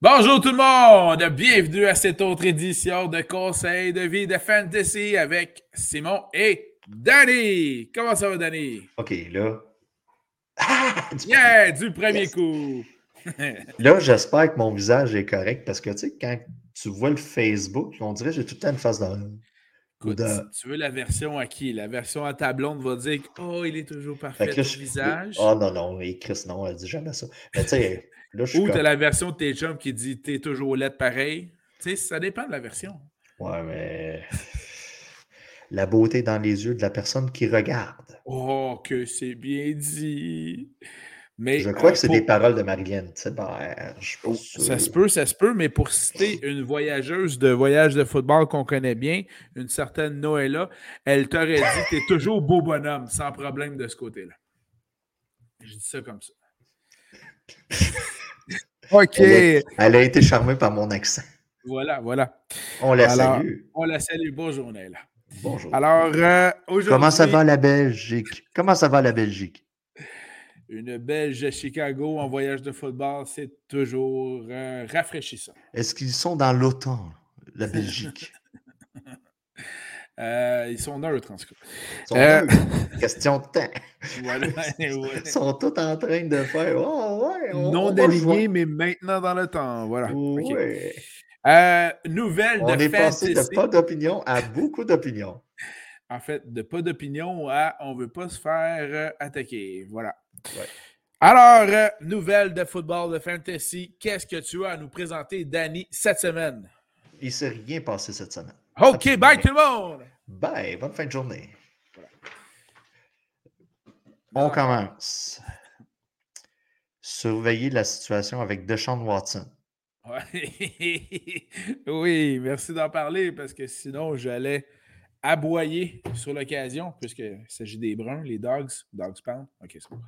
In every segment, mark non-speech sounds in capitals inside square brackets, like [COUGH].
Bonjour tout le monde! Bienvenue à cette autre édition de Conseil de vie de Fantasy avec Simon et Danny. Comment ça va, Danny? OK, là. [LAUGHS] du yeah, du premier coup! [LAUGHS] là, j'espère que mon visage est correct parce que, tu sais, quand tu vois le Facebook, on dirait que j'ai tout le temps une face dans Écoute, si tu veux la version à qui? La version à ta blonde va dire Oh, il est toujours parfait, ton visage. Oh non, non, et Chris, non, elle dit jamais ça. Mais tu sais, [LAUGHS] Ou tu as la version de tes chums qui dit T'es toujours laid pareil. Tu sais, ça dépend de la version. Ouais, mais. [LAUGHS] La beauté dans les yeux de la personne qui regarde. Oh, que c'est bien dit. Mais, je crois que c'est des paroles de Marilyn. Ben, ça se peut, ça se peut, mais pour citer une voyageuse de voyage de football qu'on connaît bien, une certaine Noëlla, elle t'aurait dit T'es toujours beau bonhomme, sans problème de ce côté-là. Je dis ça comme ça. [LAUGHS] OK. Elle a, été charmée par mon accent. Voilà, voilà. On la salue. On la salue. Bonjour, Naila. Bonjour. Alors, euh, aujourd'hui. Comment ça va la Belgique? Comment ça va la Belgique? Une Belge à Chicago en voyage de football, c'est toujours euh, rafraîchissant. Est-ce qu'ils sont dans l'OTAN, la [LAUGHS] Belgique? Euh, ils sont neutres, en tout cas. Question de temps. [LAUGHS] Ils sont tous en train de faire oh, ouais, Non alignés, mais maintenant dans le temps. Voilà. Euh, nouvelle on est passé de pas d'opinion à beaucoup d'opinions. En fait, de pas d'opinion à on veut pas se faire euh, attaquer. Voilà. Alors, nouvelle de football de fantasy. Qu'est-ce que tu as à nous présenter, Danny, cette semaine? Il ne s'est rien passé cette semaine. OK, bye tout le monde! Bye, bonne fin de journée. On commence. Surveiller la situation avec Deshaun Watson. [LAUGHS] oui, merci d'en parler parce que sinon j'allais aboyer sur l'occasion puisqu'il s'agit des bruns, les dogs, dogs pound. OK, c'est bon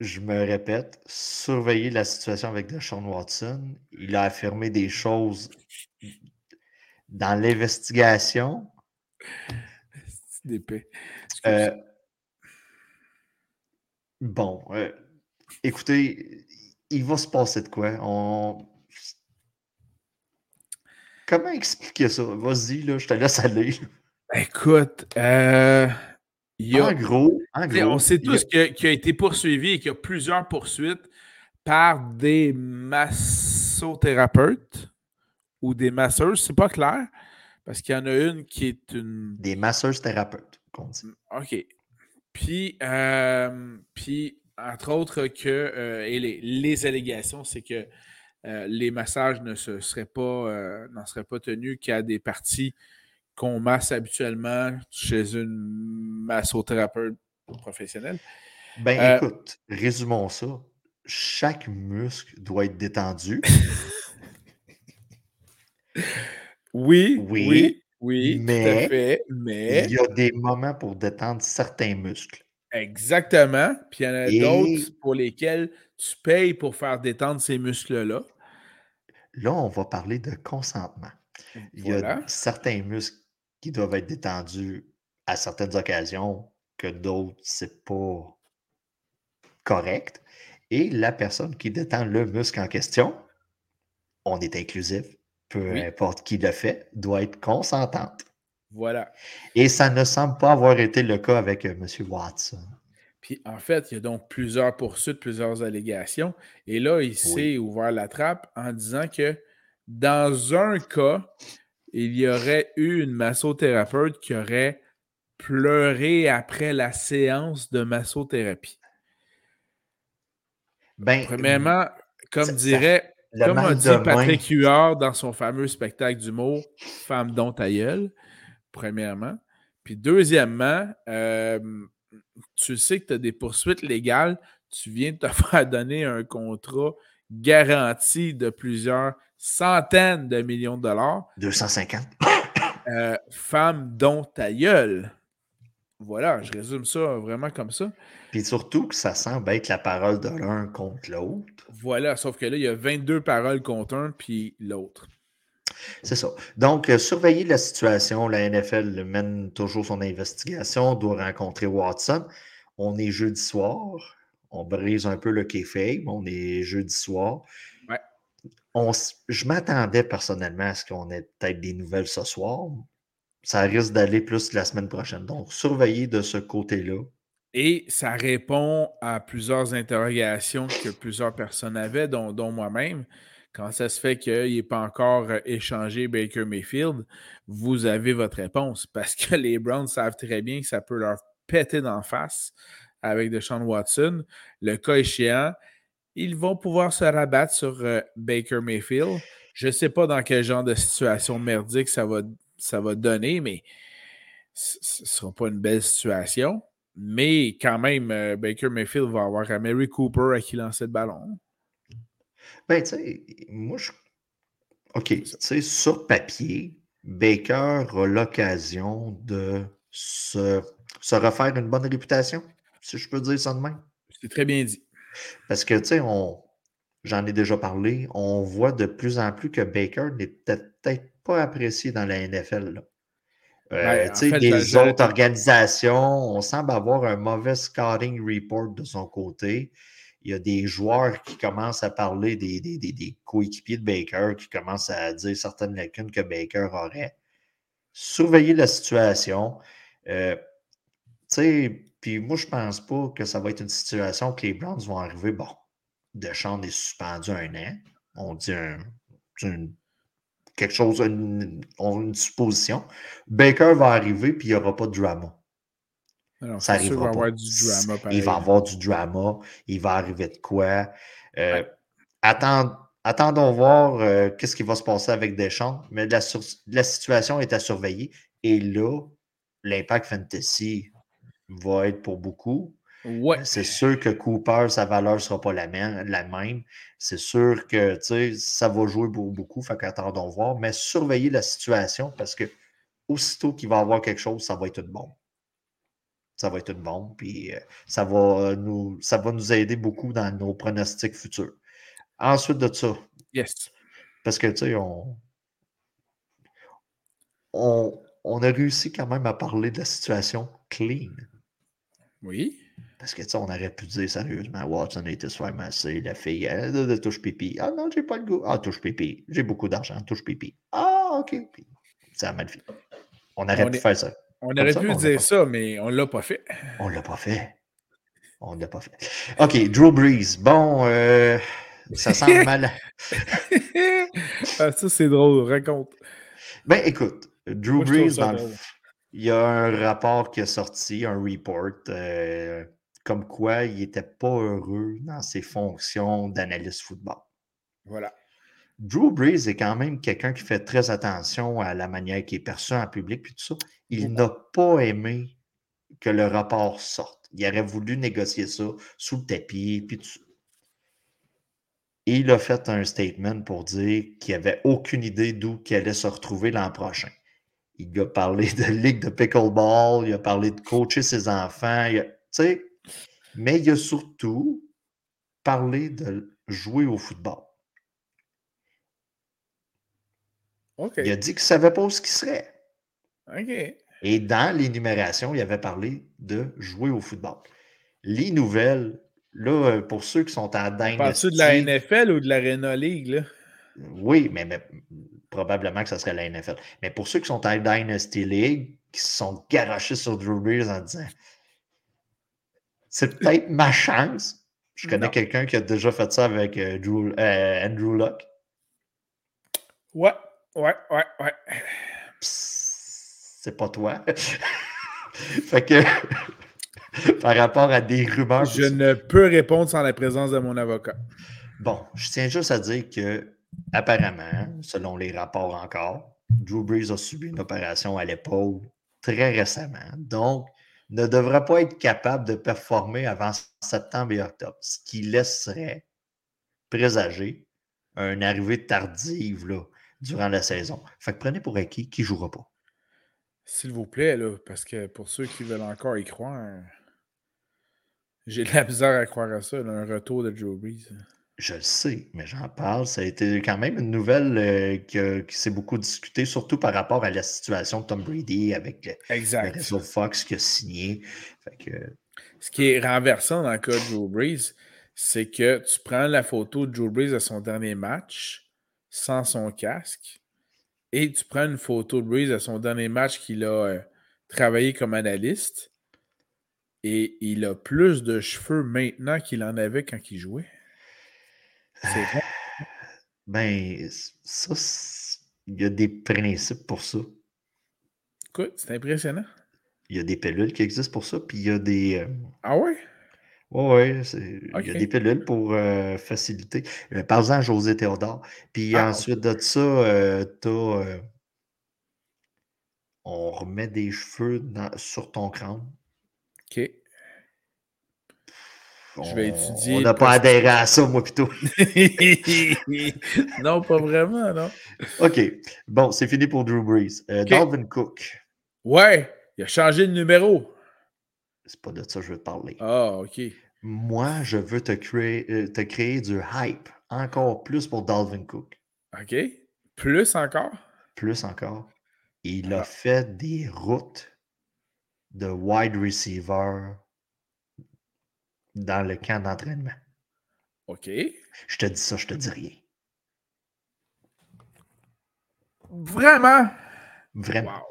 je me répète, surveiller la situation avec Deshaun Watson. Il a affirmé des choses dans l'investigation. C'est euh, bon, euh, écoutez, il va se passer de quoi? On... Comment expliquer ça? Vas-y, là, je te laisse aller. Écoute, euh, en gros, on sait tous qu'il a, été poursuivi et qu'il y a plusieurs poursuites par des massothérapeutes ou des masseuses, c'est pas clair, parce qu'il y en a une qui est une. Des masseuses thérapeutes, qu'on dit. OK. Puis, euh, puis entre autres, que euh, et les, allégations, c'est que euh, les massages ne se seraient pas, n'en seraient pas tenus qu'à des parties qu'on masse habituellement chez une massothérapeute professionnelle. Ben écoute, résumons ça. Chaque muscle doit être détendu. [LAUGHS] oui, oui, oui, mais, mais il y a des moments pour détendre certains muscles. Exactement. Puis il y en a d'autres pour lesquels tu payes pour faire détendre ces muscles-là. Là, on va parler de consentement. Il y a certains muscles qui doivent être détendus à certaines occasions que d'autres, c'est pas correct. Et la personne qui détend le muscle en question, on est inclusif, peu importe qui le fait, doit être consentante. Voilà. Et ça ne semble pas avoir été le cas avec euh, M. Watson. Puis en fait, il y a donc plusieurs poursuites, plusieurs allégations. Et là, il s'est ouvert la trappe en disant que dans un cas, il y aurait eu une massothérapeute qui aurait pleuré après la séance de massothérapie. Ben, Premièrement, comme dirait, comme a dit Patrick Huard dans son fameux spectacle d'humour, Femme dont ta premièrement. Puis deuxièmement, euh, tu sais que tu as des poursuites légales, tu viens de te [LAUGHS] faire donner un contrat garanti de plusieurs centaines de millions de dollars. 250. Euh, femme dont ta gueule. Voilà, je résume ça vraiment comme ça. Puis surtout que ça semble être la parole de l'un contre l'autre. Voilà, sauf que là, il y a 22 paroles contre un puis l'autre. C'est ça. Donc, euh, surveiller la situation. La NFL mène toujours son investigation, doit rencontrer Watson. On est jeudi soir. on brise un peu le kayfabe, on est jeudi soir. On, je m'attendais personnellement à ce qu'on ait peut-être des nouvelles ce soir. Ça risque d'aller plus la semaine prochaine. Donc, surveillez de ce côté-là. Et ça répond à plusieurs interrogations que plusieurs personnes avaient, dont, moi-même. Quand ça se fait qu'il n'est pas encore euh, échangé Baker Mayfield, vous avez votre réponse parce que [LAUGHS] les Browns savent très bien que ça peut leur péter d'en face avec Deshaun Watson. Le cas échéant, ils vont pouvoir se rabattre sur euh, Baker Mayfield. Je ne sais pas dans quel genre de situation merdique ça va, ça va donner, mais ce ne sera pas une belle situation. Mais quand même, euh, Baker Mayfield va avoir un Mary Cooper à qui lancer le ballon. Ben, tu sais, moi, je. OK, tu sais, sur papier, Baker a l'occasion de se, se, refaire une bonne réputation, si je peux dire ça de même. C'est très bien dit. Parce que, tu sais, on, j'en ai déjà parlé, on voit de plus en plus que Baker n'est peut-être pas apprécié dans la NFL. Là. Euh, sais, les autres organisations, on semble avoir un mauvais scouting report de son côté. Il y a des joueurs qui commencent à parler des, des, des, coéquipiers de Baker, qui commencent à dire certaines lacunes que Baker aurait. Surveillez la situation. Euh, puis moi, je pense pas que ça va être une situation que les Browns vont arriver. Bon, Deschamps est suspendu un an. On dit quelque chose, une, une, supposition. Baker va arriver, puis il n'y aura pas de drama. ça arrivera Il va avoir du drama. Il va avoir du drama. Il va arriver de quoi? Euh, attendons voir euh, qu'est-ce qui va se passer avec Deschamps. Mais la, la situation est à surveiller. Et là, l'impact fantasy va être pour beaucoup. Ouais. C'est sûr que Cooper, sa valeur ne sera pas la même. La même. C'est sûr que ça va jouer pour beaucoup, fait qu'attendons voir. Mais surveillez la situation parce que aussitôt qu'il va y avoir quelque chose, ça va être une bombe. Ça va être une bombe, puis euh, ça, va nous, ça va nous aider beaucoup dans nos pronostics futurs. Ensuite de ça, yes. parce que tu sais, on, on, on a réussi quand même à parler de la situation clean. Oui. Parce que, tu sais, on aurait pu dire sérieusement, Watson a été soit massé, la fille, elle touche pipi. Ah non, j'ai pas le goût. Ah, touche pipi. J'ai beaucoup d'argent, touche pipi. Ah, OK. Ça a mal fait. On aurait pu faire ça. On aurait pu dire ça, mais on l'a pas fait. On l'a pas fait. On l'a pas fait. OK, Drew Brees. Bon, euh, ça sent [LAUGHS] mal. ah, ça, c'est drôle. Raconte. Ben, écoute, Drew Brees, dans le il y a un rapport qui est sorti, un report, euh, comme quoi il n'était pas heureux dans ses fonctions d'analyste football. Voilà. Drew Brees est quand même quelqu'un qui fait très attention à la manière qu'il est perçu en public puis tout ça. Il n'a pas aimé que le rapport sorte. Il aurait voulu négocier ça sous le tapis puis tout ça. Et il a fait un statement pour dire qu'il n'avait aucune idée d'où qu'il allait se retrouver l'an prochain. Il a parlé de [LAUGHS] ligue de pickleball, il a parlé de coacher ses enfants, mais il a surtout parlé de jouer au football. Il a dit qu'il ne savait pas où ce qu'il serait. Et dans l'énumération, il avait parlé de jouer au football. Les nouvelles, là, pour ceux qui sont en Dynasty... Parles-tu de la NFL ou de l'Arena League, là? Oui, mais, probablement que ce serait la NFL. Mais pour ceux qui sont en Dynasty League, qui se sont garochés sur Drew Brees en disant c'est peut-être ma chance. Je connais quelqu'un qui a déjà fait ça avec euh, euh, Andrew Luck. Ouais, ouais, ouais, ouais. C'est pas toi. [LAUGHS] fait que [LAUGHS] par rapport à des rumeurs. Je ne peux répondre sans la présence de mon avocat. Bon, je tiens juste à dire que apparemment, selon les rapports encore, Drew Brees a subi une opération à l'épaule très récemment. Donc, ne devrait pas être capable de performer avant septembre et octobre, ce qui laisserait présager une arrivée tardive là, durant la saison. Fait que prenez pour acquis qui ne jouera pas. S'il vous plaît, là, parce que pour ceux qui veulent encore y croire, j'ai de la bizarre à croire à ça, un retour de Drew Brees. Je le sais, mais j'en parle. Ça a été quand même une nouvelle euh, qui s'est beaucoup discutée, surtout par rapport à la situation de Tom Brady avec le, réseau Fox qui a signé. Ce qui est renversant dans le cas de Drew Brees, c'est que tu prends la photo de Drew Brees à son dernier match sans son casque et tu prends une photo de Brees à son dernier match qu'il a euh, travaillé comme analyste et il a plus de cheveux maintenant qu'il en avait quand il jouait. C'est vrai. Ben, ça, il y a des principes pour ça. Écoute, c'est impressionnant. Il y a des pilules qui existent pour ça, puis il y a des. Euh, ah ouais? Oui, ouais, il y a des pilules pour euh, faciliter. Euh, par exemple, José Théodore. Puis ah, ensuite de ça, as. on remet des cheveux sur ton crâne. OK. Je vais étudier. On n'a pas adhéré à ça, moi, plutôt. [LAUGHS] non, pas vraiment, non. OK. Bon, c'est fini pour Drew Brees. Euh, Dalvin Cook. Ouais, il a changé de numéro. C'est pas de ça que je veux te parler. Ah, OK. Moi, je veux te créer, euh, te créer du hype encore plus pour Dalvin Cook. OK. Plus encore? Plus encore. Il a ah. fait des routes de wide receiver dans le camp d'entraînement. OK. Je te dis ça, je te dis rien. Vraiment? Vraiment.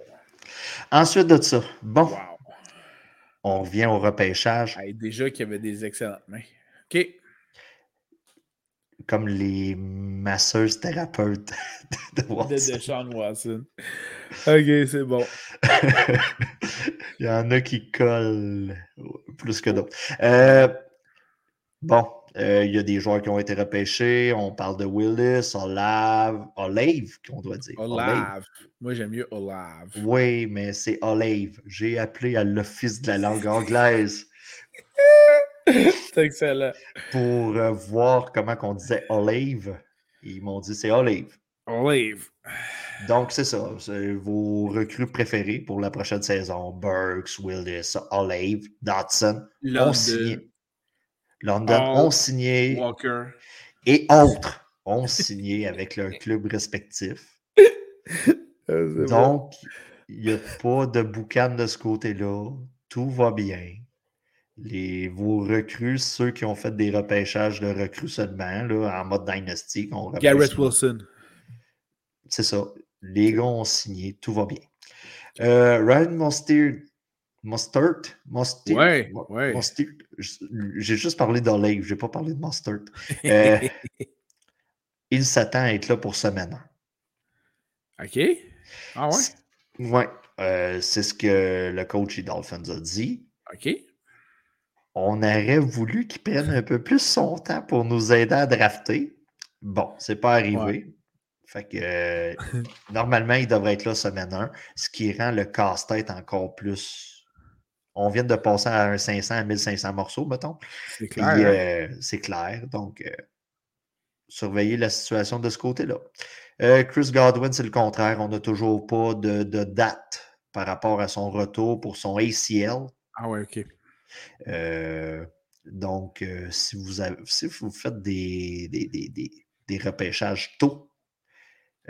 Ensuite de ça, bon. On revient au repêchage. déjà qu'il y avait des excellentes mains. OK. Comme les masseuses thérapeutes [LAUGHS] de, Watson. de Sean Watson. OK, c'est bon. [LAUGHS] Il y en a qui collent plus que d'autres. Euh, bon, euh, il y a des joueurs qui ont été repêchés. On parle de Willis, Olave, Olave, qu'on doit dire. Olave. Moi, j'aime mieux Olave. Oui, mais c'est Olave. J'ai appelé à l'Office de la langue anglaise. [LAUGHS] c'est excellent. Pour euh, voir comment on disait Olave. Ils m'ont dit c'est Olive. Olive. Donc, c'est ça. C'est vos recrues préférées pour la prochaine saison. Burks, Willis, Olive, Dodson London, ont signé. London ont signé. Walker. Et autres ont signé avec leurs [LAUGHS] clubs respectifs. Ah, Donc, il n'y a pas de boucan de ce côté-là. Tout va bien. Les, vos recrues, ceux qui ont fait des repêchages de recrues seulement, là, en mode dynasty. Garrett Wilson. C'est ça. Les gars ont signé, tout va bien. Euh, Ryan Mostert, Mostert, Mostert, ouais, ouais. j'ai juste parlé d'Olive, je n'ai pas parlé de Mostert. [LAUGHS] Euh, il s'attend à être là pour semaine. OK. Ah ouais? Oui, euh, c'est ce que le coach des Dolphins a dit. OK. On aurait voulu qu'il prenne un peu plus son temps pour nous aider à drafter. Bon, c'est pas arrivé. Fait que euh, normalement, il devrait être là semaine 1, ce qui rend le casse-tête encore plus. On vient de passer à un 500 à 1500 morceaux, mettons. C'est clair. Hein? Euh, c'est clair. Donc, euh, surveillez la situation de ce côté-là. Chris Godwin, c'est le contraire. On n'a toujours pas de, date par rapport à son retour pour son ACL. Ah ouais, OK. Donc, si, vous avez, si vous faites des, des repêchages tôt,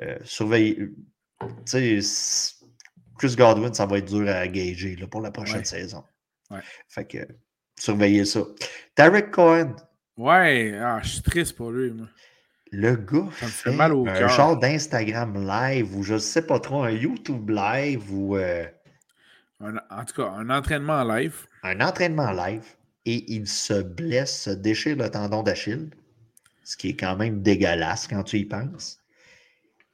euh, surveiller. Tu sais, Chris Godwin, ça va être dur à gager là, pour la prochaine saison. Ouais. Fait que surveillez ça. Tarek Cohen. Ouais, ah, je suis triste pour lui. Moi. Le gars fait, mal au un genre d'Instagram live ou je ne sais pas trop, un YouTube live ou. Euh, en tout cas, un entraînement live. Un entraînement live et il se blesse, se déchire le tendon d'Achille, ce qui est quand même dégueulasse quand tu y penses.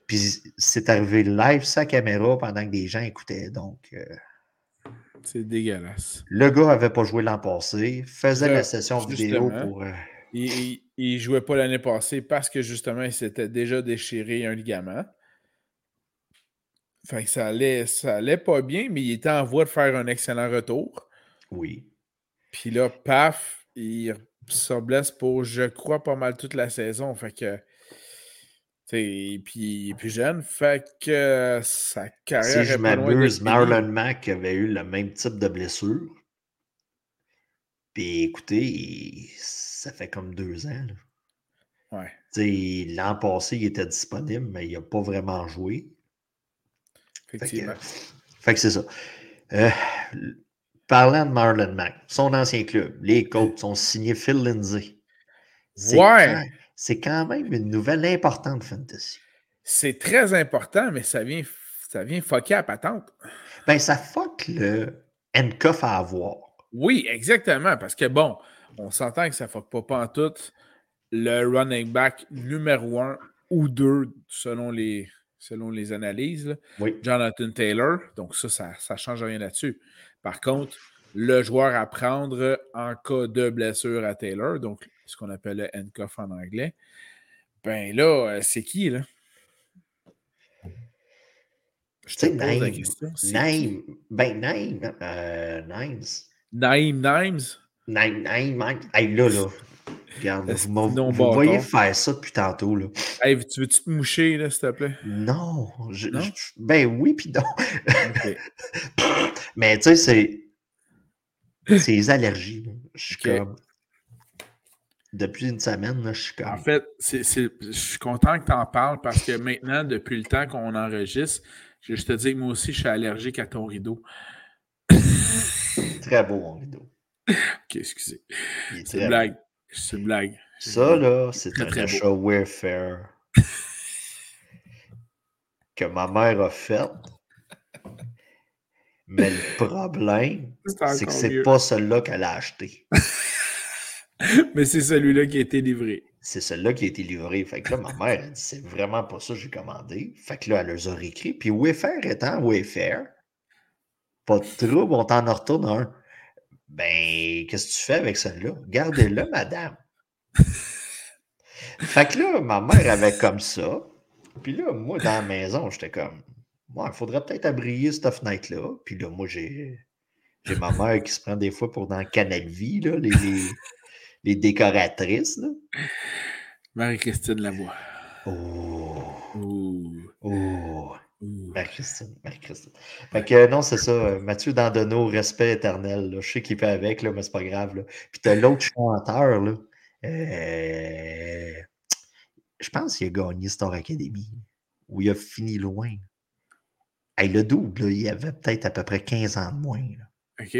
Puis c'est arrivé live sa caméra pendant que des gens écoutaient. Donc. Euh, c'est dégueulasse. Le gars n'avait pas joué l'an passé, faisait la session vidéo pour. Euh, il, ne jouait pas l'année passée parce que justement, il s'était déjà déchiré un ligament. Fait que ça allait, ça allait pas bien, mais il était en voie de faire un excellent retour. Oui. Puis là, paf, il se blesse pour, je crois, pas mal toute la saison. Fait que puis il est plus jeune, fait que sa carrière. Si je m'abuse, Marlon Mack avait eu le même type de blessure. Puis écoutez, ça fait comme deux ans. Ouais. L'an passé, il était disponible, mais il n'a pas vraiment joué. Effectivement. Fait que, c'est ça. Euh, Parlant de Marlon Mack, son ancien club, les coachs ont signé Phil Lindsay. Ouais. C'est quand même une nouvelle importante fantasy. C'est très important, mais ça vient, ça vient fucker à patente. Ben, ça fuck le handcuff à avoir. Oui, exactement. Parce que bon, on s'entend que ça ne fuck pas, pas en tout le running back numéro un ou deux selon les, selon les analyses. Jonathan Taylor. Donc, ça, ça ne change rien là-dessus. Par contre, le joueur à prendre en cas de blessure à Taylor, donc ce qu'on appelle le handcuff en anglais, ben là, euh, c'est qui, là? Je te pose la question. Naïm. Ben, Naïm. Euh, Nimes. Naïm Nimes? Naïm, Naïm, Naïm. là, là. Regarde, vous, voyez faire ça depuis tantôt. Là. Hey, tu veux-tu te moucher, s'il te plaît? Non. ben oui, puis non. [LAUGHS] Mais tu sais, c'est. C'est les allergies. Je suis comme. Depuis une semaine, là, je suis comme. En fait, je suis content que tu en parles parce que maintenant, depuis le temps qu'on enregistre, je te dis que moi aussi, je suis allergique à ton rideau. Très beau, mon rideau. Ok, excusez. C'est une blague. C'est une blague. Ça, là, c'est un achat Wayfair [LAUGHS] que ma mère a fait. Mais le problème, c'est que c'est pas celui-là qu'elle a acheté. [LAUGHS] Mais c'est celui-là qui a été livré. C'est celui-là qui a été livré. Fait que là, ma mère, elle dit c'est vraiment pas ça que j'ai commandé. Fait que là, elle les a réécrit. Puis Wayfair étant Wayfair, pas de trouble, on t'en retourne un. Ben, qu'est-ce que tu fais avec celle-là? Gardez-le, [LAUGHS] madame. fait que là, ma mère avait comme ça. Puis là, moi, dans la maison, j'étais comme, il faudrait peut-être abrier cette fenêtre-là. Puis là, moi, j'ai, j'ai ma mère qui se prend des fois pour dans Canal Vie, là, les, les, décoratrices. Marie-Christine Lavoie. Oh. Oh. Marie-Christine, Marie-Christine. Fait que non, c'est ça. Euh, Mathieu Dandonneau, respect éternel. Je sais qu'il fait avec, là, mais c'est pas grave. Là. Puis t'as l'autre chanteur, là. Euh, je pense qu'il a gagné Star Academy, où il a fini loin. Hey, le double, il avait peut-être à peu près 15 ans de moins. OK.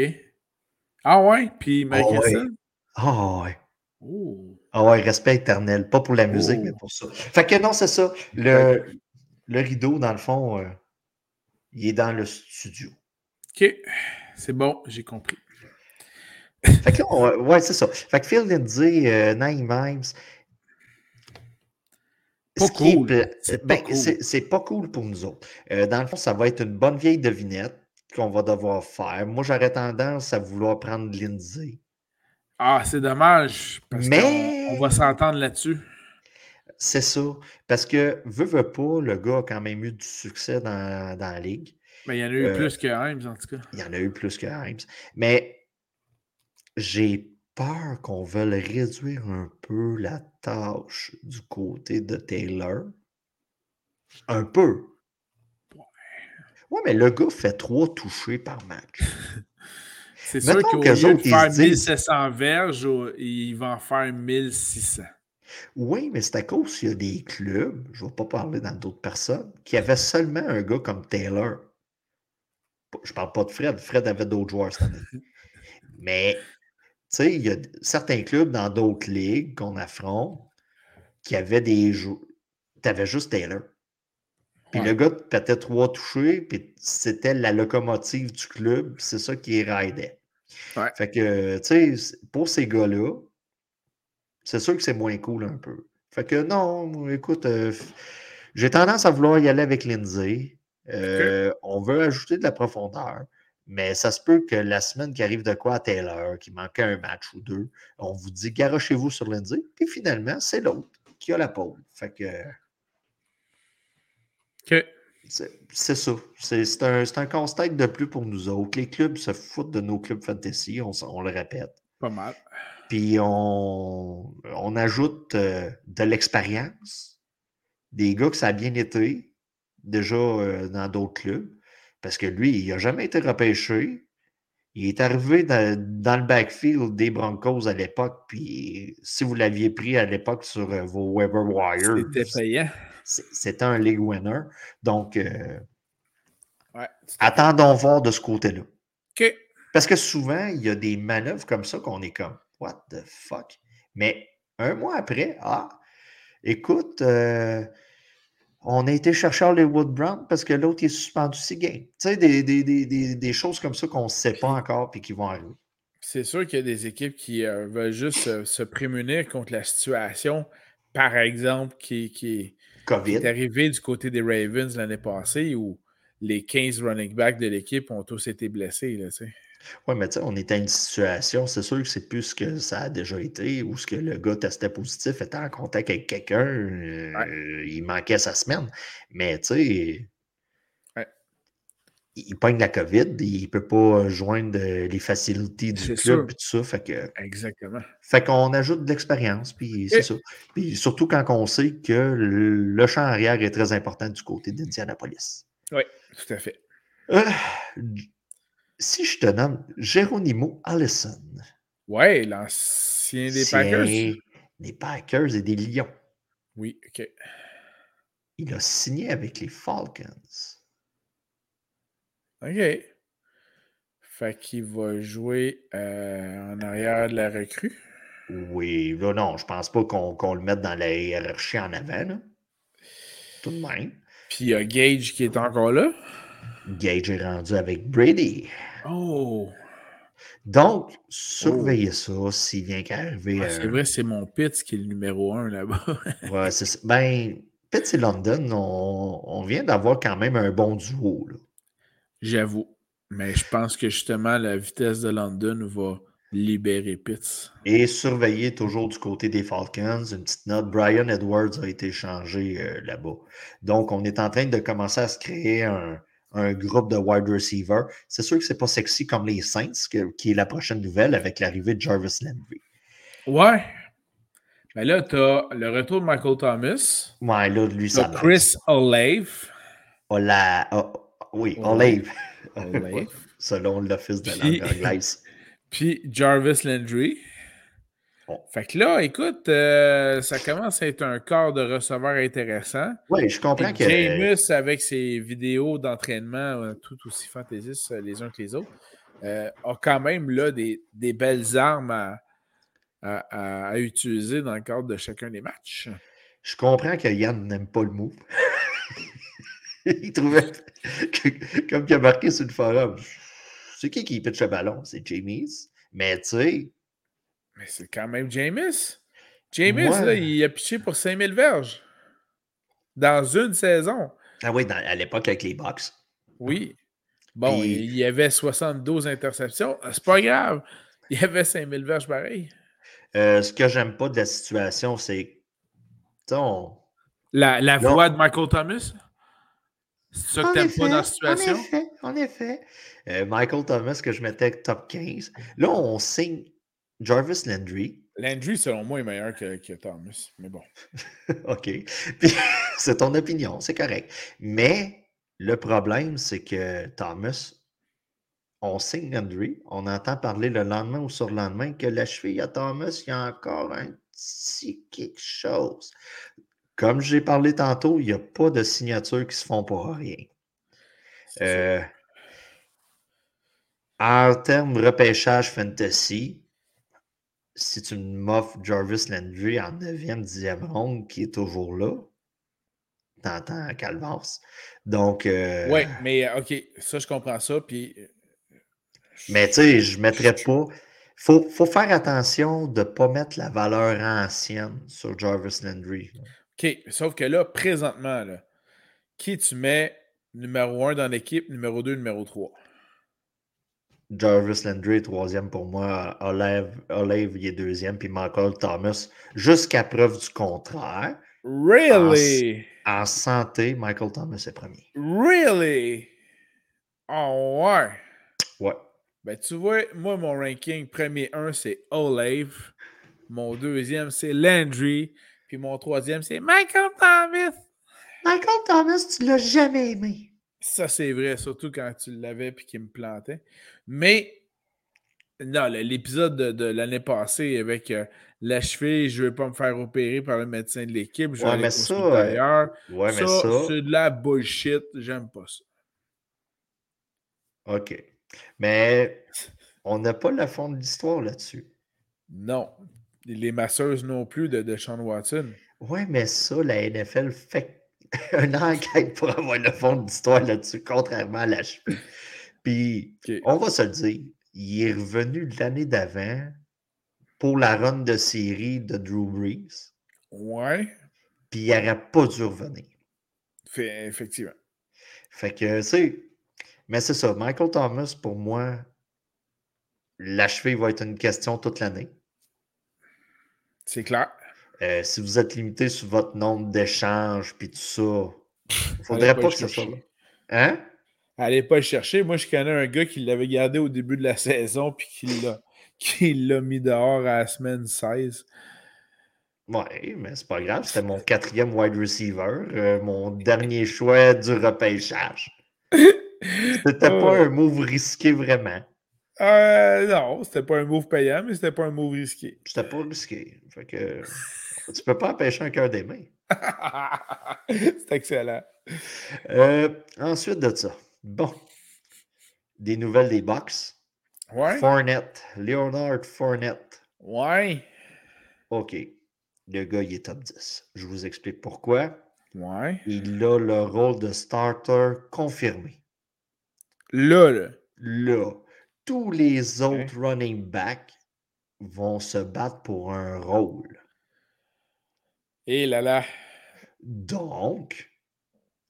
Ah ouais? Puis Marie-Christine? Ah ouais. Oh. Ah ouais, respect éternel. Pas pour la musique, mais oh. pour ça. Fait que non, c'est ça. Le, le rideau, dans le fond, euh, il est dans le studio. OK. C'est bon, j'ai compris. fait que là, ouais, c'est ça. Fait que Phil Lindsay, euh, Nine Mimes. Pas cool. C'est pas, cool pour nous autres. Euh, dans le fond, ça va être une bonne vieille devinette qu'on va devoir faire. Moi, j'aurais tendance à vouloir prendre Lindsay. Ah, c'est dommage. Parce Mais... on va s'entendre là-dessus. C'est ça. Parce que, veut, veut pas, le gars a quand même eu du succès dans, la ligue. Mais il y en a eu euh, plus que Himes, en tout cas. Il y en a eu plus que Himes. Mais j'ai peur qu'on veuille réduire un peu la tâche du côté de Taylor. Un peu. Ouais. mais le gars fait trois touchés par match. [LAUGHS] C'est sûr qu'au lieu de faire 1700 verges, il va en faire 1600. Oui, mais c'est à cause qu'il y a des clubs, je ne vais pas parler dans d'autres personnes, qui avaient seulement un gars comme Taylor. Je ne parle pas de Fred. Fred avait d'autres joueurs cette année. [LAUGHS] mais, tu sais, il y a certains clubs dans d'autres ligues qu'on affronte qui avaient des joueurs. Tu avais juste Taylor. Puis le gars pétait trois touchés, puis c'était la locomotive du club, c'est ça qui raidait. Fait que, tu sais, pour ces gars-là, c'est sûr que c'est moins cool un peu. Fait que non, écoute, euh, j'ai tendance à vouloir y aller avec Lindsay. Euh, on veut ajouter de la profondeur, mais ça se peut que la semaine qui arrive de quoi à Taylor, qui manquait un match ou deux, on vous dit garochez-vous sur Lindsay, puis finalement, c'est l'autre qui a la pole. Fait que. OK. C'est ça. C'est un, un constat de plus pour nous autres. Les clubs se foutent de nos clubs fantasy, on, on le répète. Pas mal. Puis on, on ajoute euh, de l'expérience, des gars que ça a bien été déjà euh, dans d'autres clubs, parce que lui, il n'a jamais été repêché. Il est arrivé dans, le backfield des Broncos à l'époque, puis si vous l'aviez pris à l'époque sur euh, vos Weber Wire, c'était payant. C'était un league winner. Donc, attendons voir de ce côté-là. Parce que souvent, il y a des manœuvres comme ça qu'on est comme What the fuck? Mais un mois après, ah, écoute, euh, on a été chercher Hollywood Brown parce que l'autre est suspendu six games. Tu sais, des, des, choses comme ça qu'on ne sait pas encore et qui vont arriver. C'est sûr qu'il y a des équipes qui euh, veulent juste se prémunir contre la situation, par exemple, qui, qui, est arrivée du côté des Ravens l'année passée où les 15 running backs de l'équipe ont tous été blessés. Là, oui, mais tu sais, on est à une situation, c'est sûr que c'est plus ce que ça a déjà été, ou ce que le gars testait positif, était en contact avec quelqu'un, euh, il manquait sa semaine. Mais tu sais, il pogne la COVID, il ne peut pas joindre les facilités du club et tout ça. Fait que, Exactement. Fait qu'on ajoute de l'expérience, puis c'est ça. Puis surtout quand on sait que le champ arrière est très important du côté d'Indianapolis. Oui, tout à fait. Euh, si je te nomme Geronimo Allison. Oui, l'ancien des Packers. Des Packers et des Lions. Oui, OK. Il a signé avec les Falcons. OK. Fait qu'il va jouer euh, en arrière de la recrue. Oui, là, non, je pense pas qu'on le mette dans la hiérarchie en avant. Tout de même. Puis il y a Gage qui est encore là. Gage est rendu avec Brady. Oh! Donc, surveillez ça s'il vient qu'arriver. Ah, c'est vrai, c'est mon Pitts qui est le numéro un là-bas. [LAUGHS] ouais, c'est ça. Ben, Pitts et London, on, vient d'avoir quand même un bon duo. J'avoue. Mais je pense que justement, la vitesse de London va libérer Pitts. Et surveiller toujours du côté des Falcons. Une petite note, Brian Edwards a été changé euh, là-bas. Donc, on est en train de commencer à se créer un, un groupe de wide receivers. C'est sûr que c'est pas sexy comme les Saints, qui est la prochaine nouvelle avec l'arrivée de Jarvis Landry. Ouais. Mais là, tu as le retour de Michael Thomas. Ouais, là, lui, ça Chris Olave. Ola... oui, Olave. Olave. [LAUGHS] Selon l'Office de anglaise. [LAUGHS] Puis Jarvis Landry. Fait que là, écoute, euh, ça commence à être un corps de receveur intéressant. Oui, je comprends que. James, avec ses vidéos d'entraînement euh, tout aussi fantaisistes euh, les uns que les autres, a quand même là des, belles armes à, utiliser dans le cadre de chacun des matchs. Je comprends que Yann n'aime pas le move. [LAUGHS] il trouvait, comme il a marqué sur le forum, c'est qui qui pitch le ballon? C'est James. Mais tu sais, mais c'est quand même James. James, là, il a piché pour 5000 verges dans une saison. Ah oui, à l'époque avec les Bucks. Oui. Bon, il y avait 72 interceptions. C'est pas grave. Il y avait 5000 verges pareil. Euh, ce que j'aime pas de la situation, c'est. La, la voix de Michael Thomas? C'est ça que t'aimes pas dans la situation? En effet, en effet. Euh, Michael Thomas, que je mettais top 15. Là, on signe Jarvis Landry. Landry, selon moi, est meilleur que, Thomas, mais bon. [LAUGHS] OK. [LAUGHS] c'est ton opinion, c'est correct. Mais le problème, c'est que Thomas, on signe Landry, on entend parler le lendemain ou sur le lendemain que la cheville à Thomas, il y a encore un petit quelque chose. Comme j'ai parlé tantôt, il n'y a pas de signatures qui se font pour rien. Euh, en termes repêchage fantasy, si tu m'offres Jarvis Landry en 9e, 10e ronde, qui est toujours là, t'entends Calvas. Donc. Euh, oui, mais OK, ça, je comprends ça. Puis. Euh, mais tu sais, je ne mettrais pas. Il faut, faut, faire attention de ne pas mettre la valeur ancienne sur Jarvis Landry. OK, sauf que là, présentement, là, qui tu mets numéro 1 dans l'équipe, numéro 2, numéro 3? Jarvis Landry est troisième pour moi. Olive, Olive il est deuxième. Puis Michael Thomas, jusqu'à preuve du contraire. Really? En, santé, Michael Thomas est premier. Really? Oh ouais. Ouais. Ben, tu vois, moi, mon ranking premier 1, c'est Olive. Mon deuxième, c'est Landry. Puis mon troisième, c'est Michael Thomas. Michael Thomas, tu l'as jamais aimé. Ça, c'est vrai, surtout quand tu l'avais et qu'il me plantait. Mais, non, l'épisode de, l'année passée avec euh, la cheville, je ne veux pas me faire opérer par le médecin de l'équipe, je vais ouais, mais ça, euh, ouais, ça, ça... c'est de la bullshit, j'aime pas ça. OK. Mais On n'a pas la fond de l'histoire là-dessus. Non. Les masseuses non plus de, de Sean Watson. Oui, mais ça, la NFL fait [LAUGHS] une enquête pour avoir le fond de l'histoire là-dessus, contrairement à la cheville. Puis, on va se le dire, il est revenu l'année d'avant pour la run de série de Drew Brees. Ouais. Puis il n'aurait pas dû revenir. Fait, effectivement. Fait que, c'est. Mais c'est ça. Michael Thomas, pour moi, l'achever va être une question toute l'année. C'est clair. Euh, si vous êtes limité sur votre nombre d'échanges puis tout ça, il ne faudrait pas, que ce soit. Hein? Allez pas le chercher. Moi, je connais un gars qui l'avait gardé au début de la saison puis qui l'a [LAUGHS] mis dehors à la semaine 16. Oui, mais c'est pas grave. C'était mon quatrième wide receiver, euh, mon dernier choix du repêchage. C'était pas un move risqué vraiment. Euh, non, c'était pas un move payant, mais c'était pas un move risqué. C'était pas risqué. Fait que tu peux pas empêcher un cœur des [LAUGHS] mains. c'est excellent. Euh, ensuite de ça, bon, des nouvelles des box. Ouais. Fournette, Leonard Fournette. Ouais. OK. Le gars, il est top 10. Je vous explique pourquoi. Ouais. Il a le rôle de starter confirmé. Là, là. Là. Tous les autres running backs vont se battre pour un rôle. Et là là. Donc,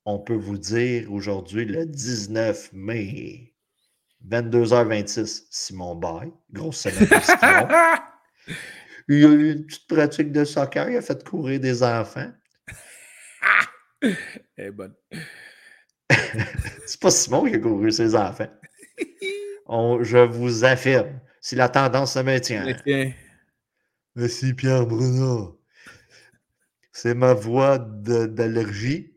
on peut vous dire aujourd'hui, le 19 mai, 22h26, Simon Bay, grosse semaine. [LAUGHS] Il a eu une petite pratique de soccer, il a fait courir des enfants. [LAUGHS] Elle est bonne. [LAUGHS] c'est pas Simon qui a couru ses enfants. je vous affirme, si la tendance se maintient. Merci Pierre Bruno. C'est ma voix d'allergie.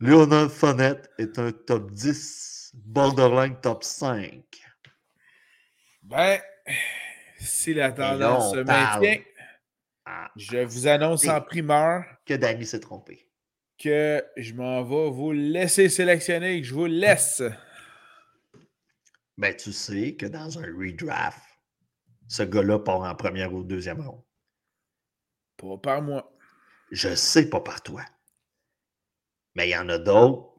Léonard Fonette est un top 10, borderline top 5. Ben, si la tendance se maintient, je vous annonce en primeur que Danny s'est trompé. Que je m'en vais vous laisser sélectionner et que je vous laisse. Ben, tu sais que dans un redraft, ce gars-là part en première ou deuxième ronde. Pas par moi. Je sais pas par toi. Mais il y en a d'autres.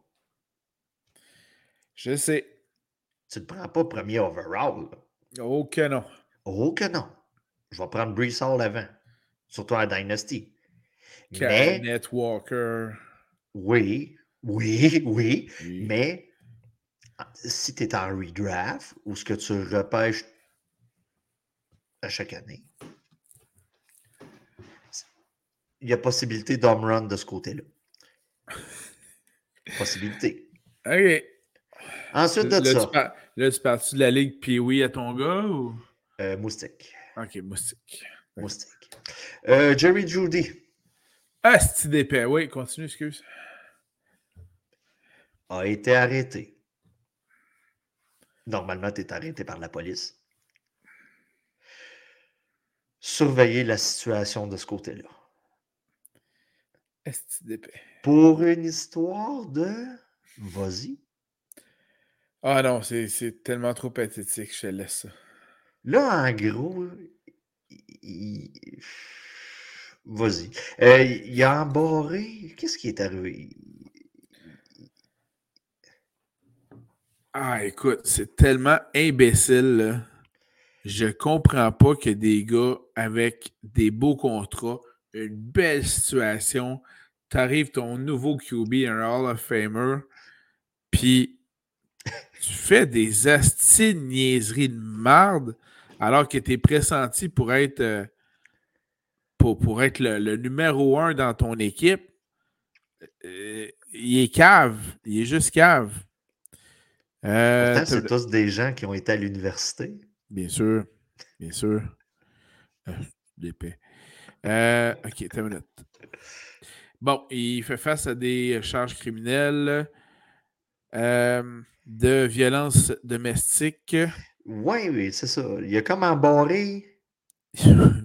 Je sais. Tu ne prends pas premier overall. Oh que non. Oh que non. Je vais prendre Brees Hall avant. Surtout à Dynasty. Mais, Walker. Oui, oui, oui, Mais si tu es en redraft ou ce que tu repêches à chaque année, il y a possibilité d'home run de ce côté-là. [LAUGHS] possibilité. OK. Ensuite de ça. là, tu parles de la ligue puis oui à ton gars ou? Euh, moustique. OK, moustique. Moustique. Euh, Jerry Judy. Ah, c'est d'épais? Oui, continue, excuse. A été arrêté. Normalement, tu es arrêté par la police. Surveiller la situation de ce côté-là. Est d'épais? Pour une histoire de. Vas-y. Ah non, c'est tellement trop pathétique, je te laisse ça. Là, en gros, vas-y. Euh, il a embarré. Qu'est-ce qui est arrivé? Ah, écoute, c'est tellement imbécile. Là. Je comprends pas que des gars avec des beaux contrats, une belle situation, t'arrives ton nouveau QB, un Hall of Famer, puis tu fais des asti niaiseries de marde alors que tu es pressenti pour être, euh, pour, être le, numéro un dans ton équipe, euh, il est cave. Il est juste cave. Euh, c'est tous des gens qui ont été à l'université. Bien sûr. Bien sûr. L'épée. ok, t'as une minute. Bon, il fait face à des charges criminelles de violence domestique. Oui, oui, c'est ça. Il a comme embarré. [LAUGHS]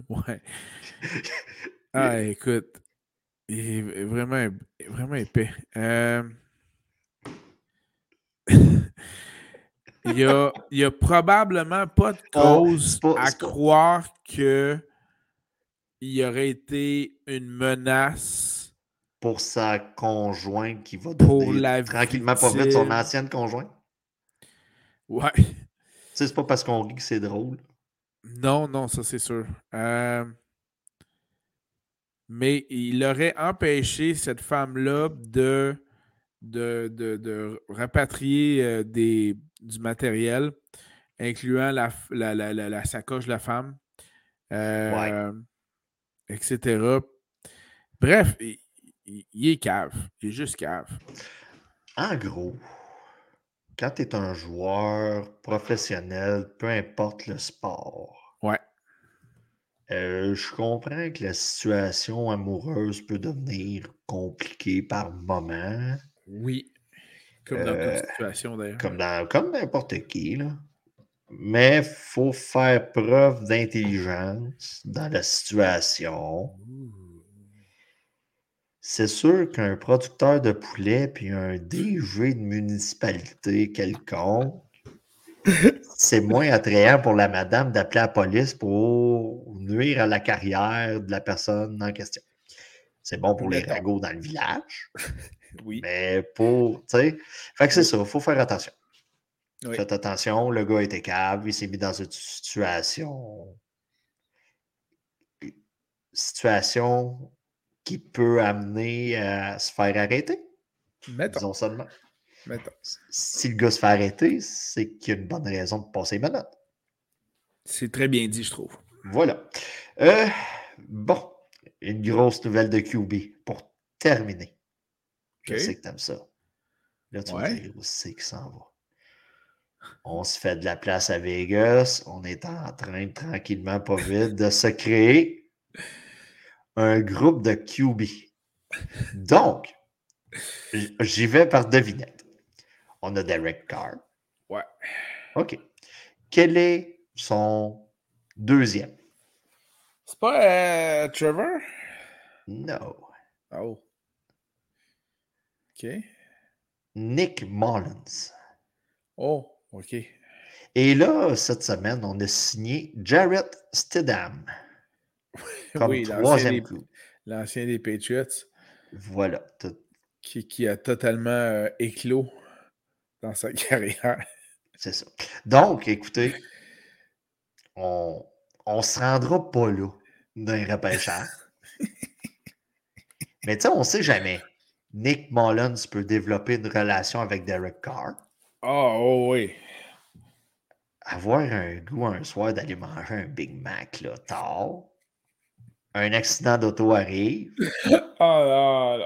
ouais. [LAUGHS] Ah, écoute. Il est vraiment, vraiment épais. Euh... [LAUGHS] il y a, il a probablement pas de cause à croire que il aurait été une menace pour sa conjointe qui va pour la tranquillement pas vite son ancienne conjointe? Ouais. c'est pas parce qu'on rit que c'est drôle. Non, non, ça c'est sûr. Euh, mais il aurait empêché cette femme-là de, de, de, rapatrier euh, des, du matériel, incluant la, la, la, la sacoche de la femme. Euh, etc. Bref, il, est cave. Il est juste cave. En gros, quand tu es un joueur professionnel, peu importe le sport, ouais. Euh, je comprends que la situation amoureuse peut devenir compliquée par moment. Oui. Comme dans toute euh, situation d'ailleurs. Comme comme n'importe qui, là. Mais il faut faire preuve d'intelligence dans la situation. C'est sûr qu'un producteur de poulet puis un DG de municipalité quelconque, c'est moins attrayant pour la madame d'appeler la police pour nuire à la carrière de la personne en question. C'est bon pour les ragots dans le village. oui. Mais pour, tu sais, fait que c'est ça, il faut faire attention. Faites attention, le gars était câble, il s'est mis dans une situation. Situation qui peut amener à se faire arrêter. Mettons. Disons seulement. Mettons. Si le gars se fait arrêter, c'est qu'il y a une bonne raison de passer menottes. C'est très bien dit, je trouve. Voilà. Euh, bon, une grosse nouvelle de QB pour terminer. Je sais que t'aimes ça. Là, tu ouais. dire où c'est que ça va. On se fait de la place à Vegas. On est en train, tranquillement, pas vite, de se créer un groupe de QB. Donc, j'y vais par devinette. On a Derek Carr. Ouais. OK. Quel est son deuxième? C'est pas euh, Trevor? No. Oh. OK. Nick Mullins. Oh. OK. Et là, cette semaine, on a signé Jarrett Stidham [LAUGHS] comme oui, troisième L'ancien des Patriots. Voilà. Qui, qui, a totalement euh, éclos dans sa [LAUGHS] carrière. C'est ça. Donc, écoutez, on ne se rendra pas là d'un repêchage. [LAUGHS] Mais tu sais, on ne sait jamais. Nick Mullins peut développer une relation avec Derek Carr. oh, oui avoir un goût un soir d'aller manger un Big Mac là, tard, un accident d'auto arrive. [LAUGHS] oh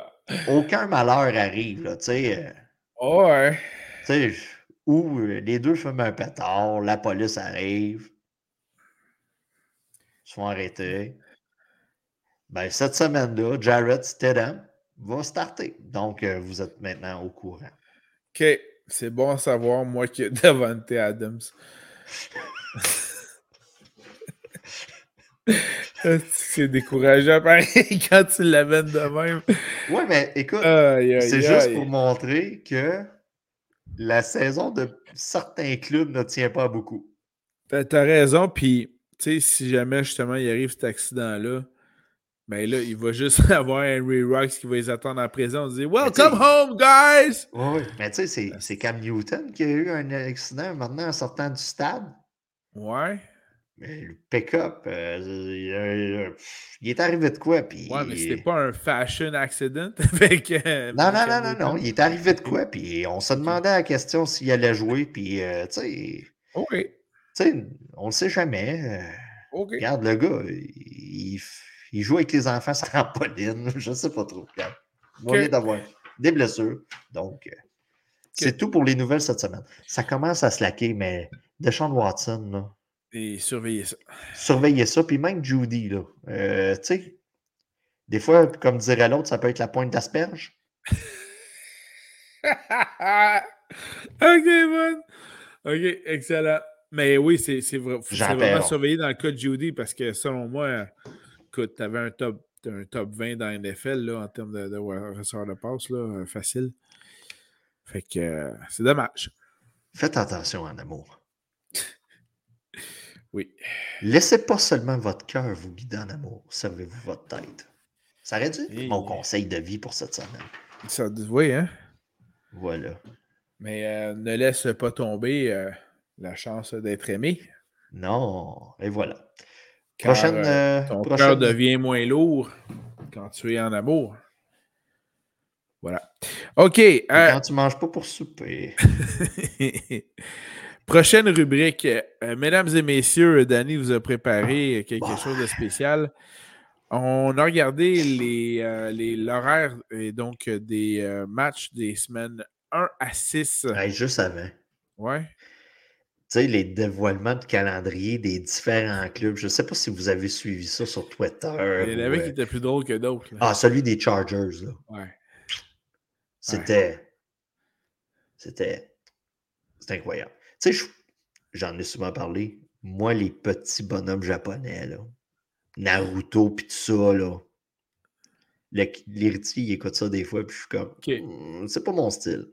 Aucun malheur arrive, là, tu sais. Euh, oh ouais. Tu sais, où euh, les deux fument un pétard, la police arrive, ils sont arrêtés. Ben, cette semaine-là, Jared Stedham va starter. Donc, euh, vous êtes maintenant au courant. OK. C'est bon à savoir, moi, qui Davante Adams. [LAUGHS] [LAUGHS] c'est décourageant pareil [LAUGHS] quand tu l'amènes de même. Ouais, mais écoute, c'est juste pour montrer que la saison de certains clubs ne tient pas beaucoup. T'as as raison, puis tu sais, si jamais justement il arrive cet accident-là, ben là, il va juste [LAUGHS] avoir Henry Rocks qui va les attendre en prison. On dit Welcome home, guys! Oui, mais tu sais, c'est Cam Newton qui a eu un accident maintenant en sortant du stade. Ouais. Mais le pick-up, euh, il, est arrivé de quoi? Puis, ouais, mais c'était pas un fashion accident [LAUGHS] avec. Euh, non, non, non, non, non, il est arrivé de quoi? Puis on se demandait la question s'il allait jouer. Puis, euh, tu sais. OK. Tu sais, on le sait jamais. OK. Regarde, le gars, il, il, joue avec les enfants sans Pauline. [LAUGHS] Je sais pas trop. Regarde. Okay. d'avoir des blessures. Donc, c'est tout pour les nouvelles cette semaine. Ça commence à se laquer, mais Deshaun Watson, là. Et surveillez ça. Surveillez ça. Puis même Judy, là. Euh, tu sais, des fois, comme dirait l'autre, ça peut être la pointe d'asperge. [LAUGHS] ok, bon. Ok, excellent. Mais oui, c'est vrai, vraiment surveiller dans le cas de Judy parce que selon moi, écoute, tu avais un top, un top 20 dans NFL là, en termes de, de ressort de passe, là, facile. Fait que euh, c'est dommage. Faites attention en amour. Oui. Laissez pas seulement votre cœur vous guider en amour, servez-vous votre tête. Ça aurait dû être mon conseil de vie pour cette semaine. Ça, oui, hein? Voilà. Mais euh, ne laisse pas tomber euh, la chance d'être aimé. Non, et voilà. prochaine, euh, ton cœur devient moins lourd quand tu es en amour. Voilà. OK. quand tu manges pas pour souper. [LAUGHS] Prochaine rubrique. mesdames et messieurs, Danny vous a préparé quelque bah. chose de spécial. On a regardé les, l'horaire et donc des matchs des semaines 1 à 6. juste avant. Ouais. Tu sais, les dévoilements de calendrier des différents clubs. Je ne sais pas si vous avez suivi ça sur Twitter. Il y en avait qui étaient plus drôles que d'autres. Ah, celui des Chargers. Là. Ouais. C'était. C'était. C'était incroyable. Tu sais, j'en ai souvent parlé. Moi, les petits bonhommes japonais, là. Naruto, puis tout ça, là. L'héritier, il écoute ça des fois, puis je suis comme. Hmm, c'est pas mon style.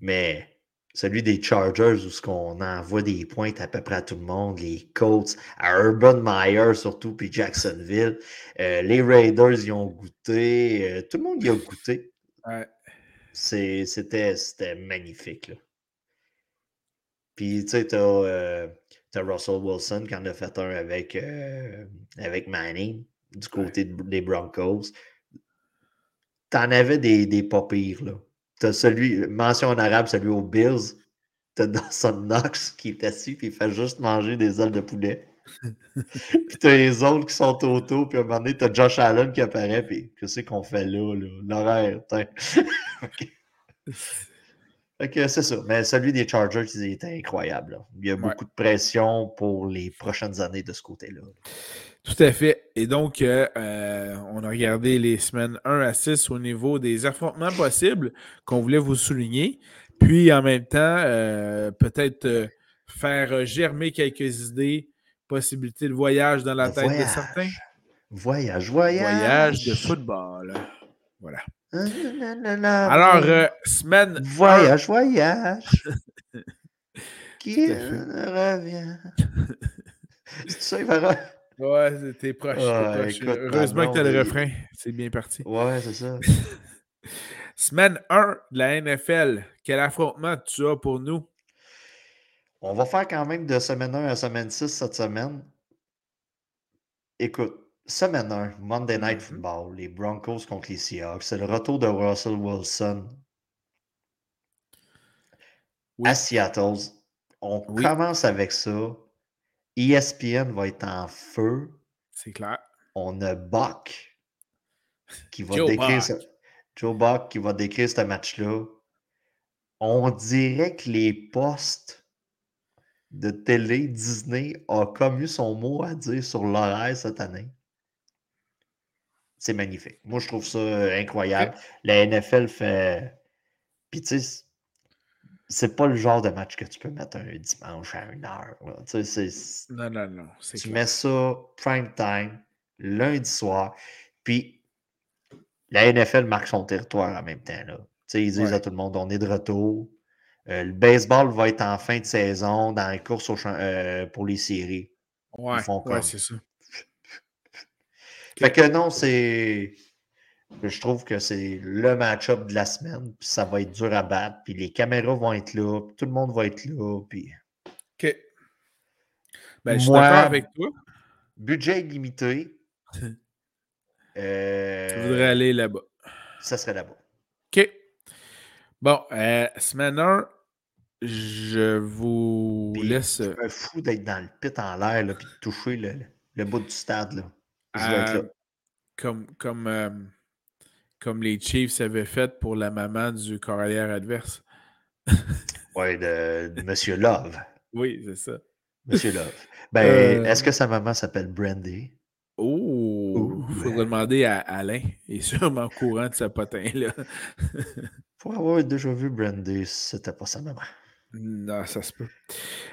Mais celui des Chargers où ce qu'on envoie des pointes à peu près à tout le monde, les Colts, à Urban Meyer surtout, puis Jacksonville. Euh, les Raiders y ont goûté. Euh, tout le monde y a goûté. C'était magnifique. Là. Puis, tu sais, euh, Russell Wilson qui en a fait un avec, avec Manning du côté des Broncos. T'en avais des, des pas pires, là. T'as celui, mention en arabe, celui aux Bills. T'as [LAUGHS] Dawson Knox qui est assis et il fait juste manger des ailes de poulet. Puis t'as les autres qui sont autour, puis à un moment donné, t'as Josh Allen qui apparaît, puis qu'est-ce qu'on fait là, là? L'horaire, [LAUGHS] ok. c'est ça. Mais celui des Chargers, il était incroyable. Il y a beaucoup de pression pour les prochaines années de ce côté-là. Tout à fait. Et donc, euh, euh, on a regardé les semaines 1 à 6 au niveau des affrontements possibles qu'on voulait vous souligner. Puis, en même temps, euh, peut-être faire germer quelques idées, possibilités de voyage dans la tête de certains. Voyage, voyage. Voyage de football. Voilà. Alors, semaine. Voyage, voyage. [LAUGHS] Qui revient? C'est ça, va. Ouais, t'es proche. Heureusement que t'as le refrain. C'est bien parti. Ouais, c'est ça. [LAUGHS] Semaine 1 de la NFL. Quel affrontement tu as pour nous? On va faire quand même de semaine 1 à semaine 6 cette semaine. Écoute, semaine 1, Monday Night mm-hmm. Football, les Broncos contre les Seahawks. C'est le retour de Russell Wilson à Seattle. On commence avec ça. ESPN va être en feu. C'est clair. On a Buck qui va décrire ce... Joe Buck qui va décrire ce match-là. On dirait que les postes de télé Disney ont comme eu son mot à dire sur l'horaire cette année. C'est magnifique. Moi, je trouve ça incroyable. La NFL fait. Puis, tu sais, c'est pas le genre de match que tu peux mettre un dimanche à une heure. non, non, non. Tu mets ça prime time, lundi soir, puis la NFL marque son territoire en même temps. Là. Ils disent à tout le monde on est de retour. Euh, le baseball va être en fin de saison dans les courses euh, pour les séries. Ouais, ouais c'est ça. Fait que non, c'est. Je trouve que c'est le match-up de la semaine, puis ça va être dur à battre, puis les caméras vont être là, tout le monde va être là, puis... OK. Ben, je suis d'accord avec toi. Budget limité. [LAUGHS] euh, tu voudrais aller là-bas. Ça serait là-bas. OK. Bon, euh, semaine 1, je vous laisse. C'est un fou d'être dans le pit en l'air, puis de toucher le, le, bout du stade. Là. Je être là. Euh, comme, comme euh, comme les Chiefs avaient fait pour la maman du corollaire adverse. [LAUGHS] oui, de, de Monsieur Love. Oui, c'est ça. Monsieur Love. Ben, euh, est-ce que sa maman s'appelle Brandy? Oh, il faudrait demander à Alain. Il est sûrement au courant de sa potin-là. [LAUGHS] Pour avoir déjà vu Brandy, c'était pas sa maman. Non, ça se peut.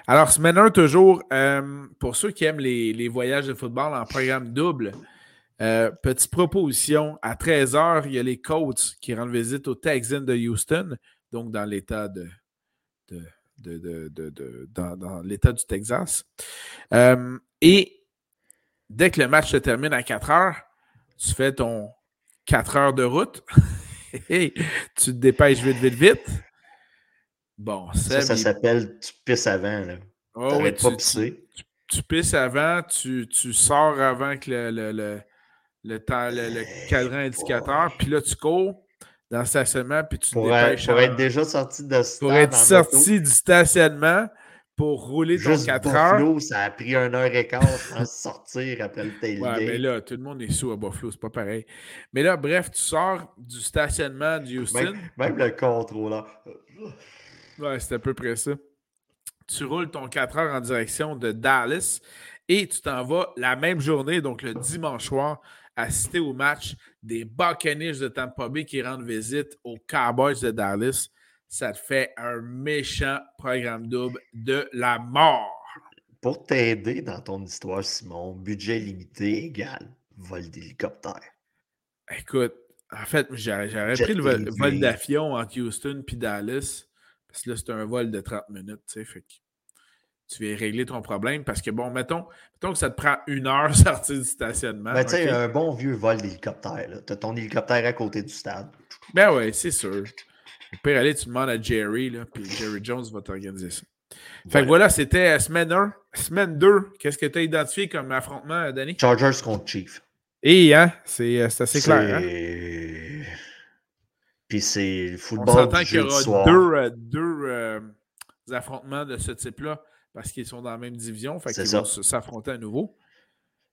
Alors, semaine 1, toujours, euh, pour ceux qui aiment les, les, voyages de football en programme double, euh, petite proposition, à 13h, il y a les Colts qui rendent visite aux Texans de Houston. donc dans l'État de, de, dans, l'État du Texas. Euh, et dès que le match se termine à 4 heures, tu fais ton 4 heures de route. [LAUGHS] tu te dépêches vite, vite, vite. Bon, ça, ça s'appelle tu pisses avant. Là. Oh, pas pisser. Tu, pisses avant, tu, sors avant que le, le, le, temps, le, cadran indicateur, puis là, tu cours dans le stationnement, puis tu te dépêches. Pour être déjà sorti de Pour être sorti du stationnement, pour rouler ton 4 heures. ça a pris un heure et quart pour [LAUGHS] sortir après le tailgate. Ouais, mais là, tout le monde est sous à Buffalo, c'est pas pareil. Mais là, bref, tu sors du stationnement de Houston. Même, le contrôleur. Ouais, c'est à peu près ça. Tu roules ton 4 heures en direction de Dallas et tu t'en vas la même journée, donc le dimanche soir, assister au match des Buccaneers de Tampa Bay qui rendent visite aux Cowboys de Dallas ça te fait un méchant programme double de la mort. Pour t'aider dans ton histoire, Simon, budget limité égal vol d'hélicoptère. Écoute, en fait, j'aurais pris le vol, d'avion entre Houston et Dallas. Parce que là, c'est un vol de 30 minutes, tu sais. Fait que tu vas régler ton problème. Parce que, bon, mettons, mettons que ça te prend une heure [LAUGHS] sortir du stationnement. Ben, tu sais, un bon vieux vol d'hélicoptère. Tu as ton hélicoptère à côté du stade. Ben oui, c'est sûr. Au pire, aller, tu demandes à Jerry, là, puis Jerry Jones va t'organiser ça. Fait que voilà, c'était euh, semaine 1. Semaine 2, qu'est-ce que tu as identifié comme affrontement, euh, Danny? Chargers contre Chief. Et, hein, c'est euh, assez clair. Hein? Puis c'est le football. On s'entend qu'il y aura deux, deux affrontements de ce type-là parce qu'ils sont dans la même division. Fait qu'ils vont s'affronter à nouveau.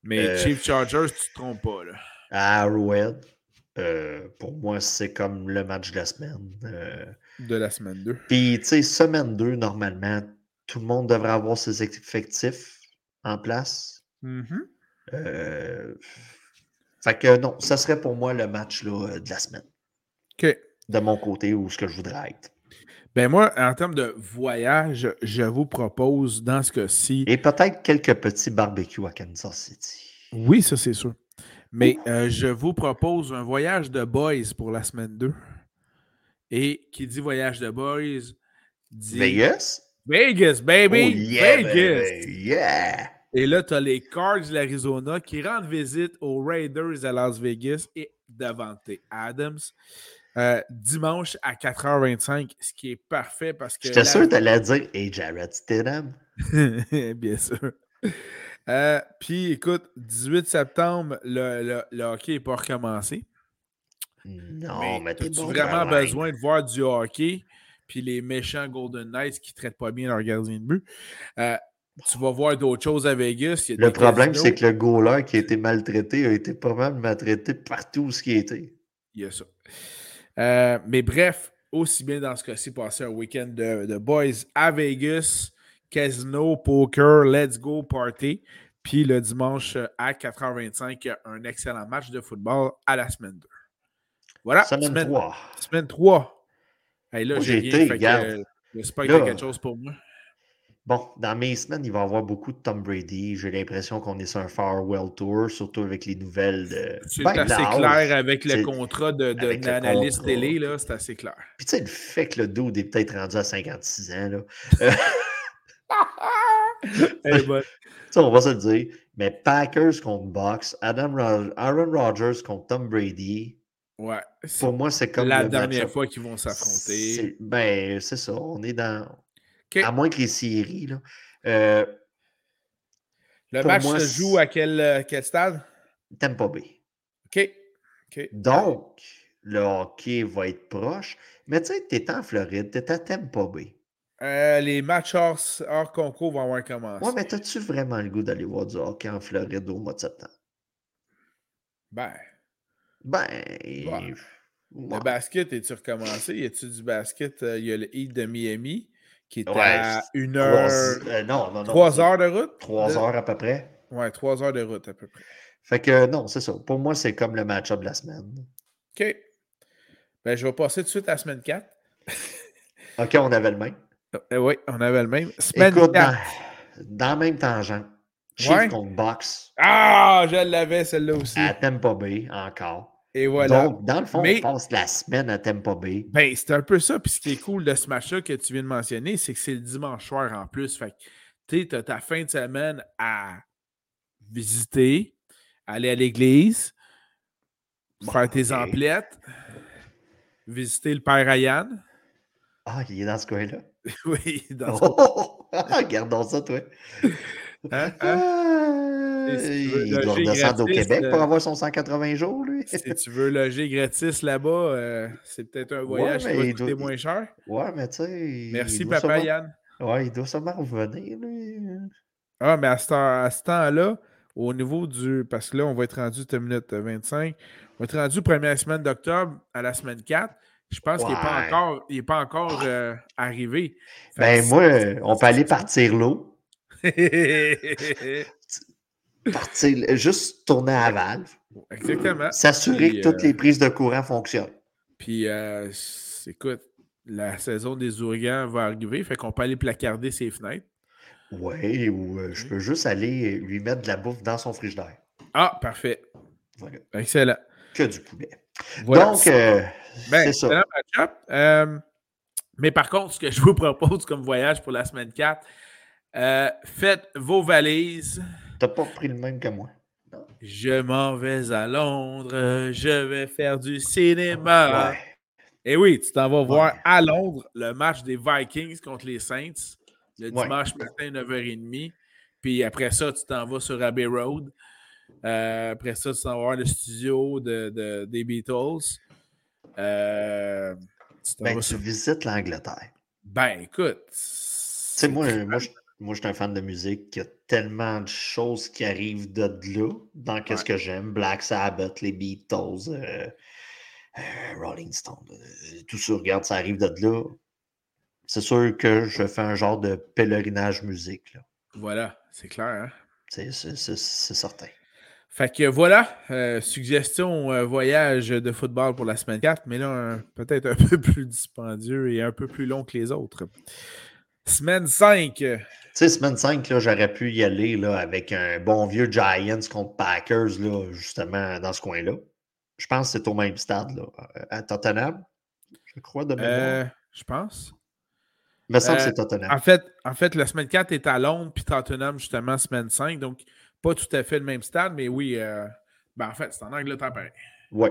Mais Chief Chargers, tu te trompes pas. Là. À Arrowhead. Euh, pour moi, c'est comme le match de la semaine. Euh. de la semaine 2. Puis, tu sais, semaine 2, normalement, tout le monde devrait avoir ses effectifs en place. Mm-hmm. Euh, fait que non, ça serait pour moi le match là, de la semaine. OK. De mon côté, où ce que je voudrais être. Ben moi, en termes de voyage, je vous propose dans ce cas-ci. Et peut-être quelques petits barbecues à Kansas City. Oui, ça c'est sûr. Mais euh, je vous propose un voyage de boys pour la semaine 2. Et qui dit voyage de boys dit. Vegas? Vegas, baby! Oh, yeah, Vegas! Yeah! Et là, tu as les Cards de l'Arizona qui rendent visite aux Raiders à Las Vegas et Davante Adams. Euh, dimanche à 4h25, ce qui est parfait parce que. J'étais sûr que tu allais dire Hey Jared Stidham. [LAUGHS] Bien sûr. Euh, puis écoute, 18 septembre, le, le, hockey n'est pas recommencé. Non, mais, tu as vraiment besoin de voir du hockey, puis les méchants Golden Knights qui ne traitent pas bien leur gardien de but. Euh, tu vas voir d'autres choses à Vegas. le problème, c'est que le goaler qui a été maltraité a été pas mal maltraité partout où il était. Il y a ça. Euh, mais bref, aussi bien dans ce cas-ci, passer un week-end de, de, boys à Vegas casino, poker, let's go party. Puis le dimanche à 4h25, un excellent match de football à la semaine 2. Voilà. Semaine, 3. Semaine 3. là, j'ai rien. Qu'il y a quelque chose pour moi. Bon, dans mes semaines, il va y avoir beaucoup de Tom Brady. J'ai l'impression qu'on est sur un farewell tour, surtout avec les nouvelles de. C'est ben, assez clair avec le contrat de, de télé, là, c'est assez clair. Puis tu sais, le fait que le dude est peut-être rendu à 56 ans, là. [LAUGHS] [LAUGHS] Euh, on va se le dire. Mais Packers contre Bucks, Adam Aaron Rodgers contre Tom Brady. Ouais. Pour moi, c'est comme. La dernière fois qu'ils vont s'affronter. Ben, c'est ça. On est dans. À moins que les séries. Là. Euh, le match se joue à quel, euh, quel stade? Tampa Bay. OK. Donc, le hockey va être proche. Mais tu sais, tu es en Floride, tu es à Tampa Bay. Euh, les matchs hors, concours vont avoir commencé. Ouais, mais as-tu vraiment le goût d'aller voir du hockey en Floride au mois de septembre? Ben. Ben. Le basket, est-tu recommencé? Y a-tu du basket? Euh, il y a le Heat de Miami? Qui est à une heure. Euh, non, non, non. Trois heures de route? Trois heures à peu près. Ouais, trois heures de route à peu près. Fait que non, c'est ça. Pour moi, c'est comme le match-up de la semaine. OK. Ben, je vais passer tout de suite à la semaine 4. [LAUGHS] OK, on avait le même. Euh, oui, on avait le même. Semaine Écoute, dans, dans, le même tangent. Chief contre Box. Ah, je l'avais celle-là aussi. À Tampa Bay, encore. Et voilà. Donc, dans le fond, on passe la semaine à Tempo Bay. Ben, c'est un peu ça. Puis ce qui est cool de ce match-là que tu viens de mentionner, c'est que c'est le dimanche soir en plus. Fait que tu as ta fin de semaine à visiter, aller à l'église, faire tes emplettes, visiter le père Ryan. Ah, il est dans ce coin-là. [LAUGHS] oui, dans ce oh, [LAUGHS] Regardons ça, toi. Hein? hein? Il doit redescendre au Québec pour euh, avoir son 180 jours, lui. [LAUGHS] si tu veux loger gratis là-bas, euh, c'est peut-être un voyage qui va coûter moins cher. Ouais, mais tu sais. Merci, papa Yann. Ouais, il doit sûrement revenir, lui. Ah, mais à ce temps-là, au niveau du. Parce que là, on va être rendu à minute 25. On va être rendu première semaine d'octobre à la semaine 4. Je pense qu'il n'est pas encore, il est pas encore euh, arrivé. ben, moi, on peut aller partir l'eau. [LAUGHS] partir, juste tourner à valve. Exactement. S'assurer que toutes les euh, prises de courant fonctionnent. Puis, euh, écoute, la saison des ouragans va arriver, fait qu'on peut aller placarder ses fenêtres. Oui, ou je peux juste aller lui mettre de la bouffe dans son frigidaire. Ah, parfait. Excellent. Que du poulet. Donc, euh, ben, c'est ça. Euh, mais par contre, ce que je vous propose comme voyage pour la semaine 4, euh, faites vos valises. T'as pas pris le même que moi. Je m'en vais à Londres, je vais faire du cinéma. Et oui, tu t'en vas voir à Londres le match des Vikings contre les Saints le dimanche matin, 9h30. Puis après ça, tu t'en vas sur Abbey Road. Euh, après ça, tu vas voir le studio de, des Beatles. Euh, tu, ben, visites l'Angleterre. Ben, écoute. Tu moi, moi, je, moi, je suis un fan de musique. Il y a tellement de choses qui arrivent de là, dans qu'est-ce que j'aime. Black Sabbath, les Beatles, euh, Rolling Stone. tout ça, regarde, ça arrive de là. C'est sûr que je fais un genre de pèlerinage musique. Là. Voilà, c'est clair. Hein? C'est certain. Fait que voilà, euh, suggestion euh, voyage de football pour la semaine 4, mais là, peut-être un [LAUGHS] peu plus dispendieux et un peu plus long que les autres. Semaine 5. Tu sais, semaine 5, j'aurais pu y aller là, avec un bon vieux Giants contre Packers, là, justement, dans ce coin-là. Je pense que c'est au même stade, là, à Tottenham. Je crois de. Euh, je pense. Il me semble que c'est Tottenham. En fait, en fait, la semaine 4 est à Londres, puis Tottenham, justement, semaine 5. Donc, pas tout à fait le même stade, mais oui, euh, ben en fait, c'est en Angleterre pareil. Oui.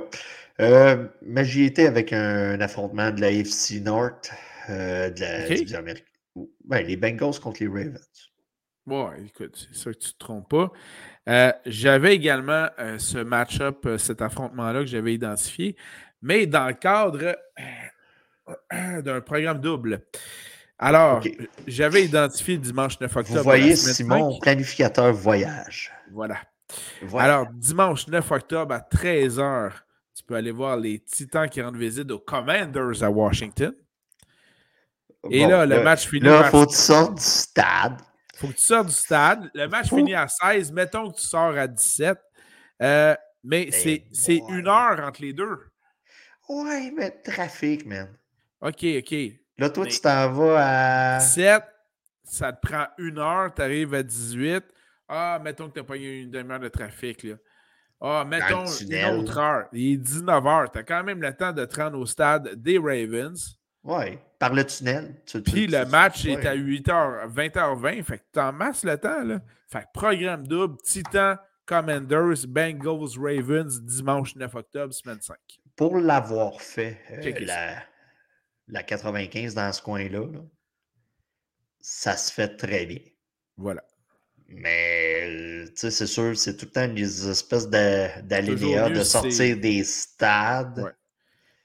Euh, mais j'y étais avec un, affrontement de la FC North, euh, de la division américaine. Ben, les Bengals contre les Ravens. Ouais, écoute, c'est sûr que tu ne te trompes pas. j'avais également ce match-up, cet affrontement-là que j'avais identifié, mais dans le cadre d'un programme double. Alors, j'avais identifié dimanche 9 octobre. Vous voyez, Simon, planificateur voyage. Voilà. Alors, dimanche 9 octobre à 13h, tu peux aller voir les Titans qui rendent visite aux Commanders à Washington. Et là, le match finit. Là, il faut que tu sortes du stade. faut que tu sortes du stade. Le match finit à 16. Mettons que tu sors à 17. Euh, mais eh c'est une heure entre les deux. Ouais, mais trafic, man. OK, OK. Là, toi, tu t'en vas à. 7, ça te prend une heure, tu arrives à 18. Ah, mettons que tu n'as pas eu une demi-heure de trafic. Là. Ah, mettons une autre heure. Il est 19 h. Tu as quand même le temps de te rendre au stade des Ravens. Oui, par le tunnel. Puis le match est à 8h, 20h20. Fait que tu en masses le temps. Là. Fait que programme double, Titan, Commanders, Bengals, Ravens, dimanche 9 octobre, semaine 5. Pour l'avoir fait, euh, la, la 95 dans ce coin-là, ça se fait très bien. Voilà. Mais, tu sais, c'est sûr, c'est tout le temps des espèces d'aléas de, sortir des stades.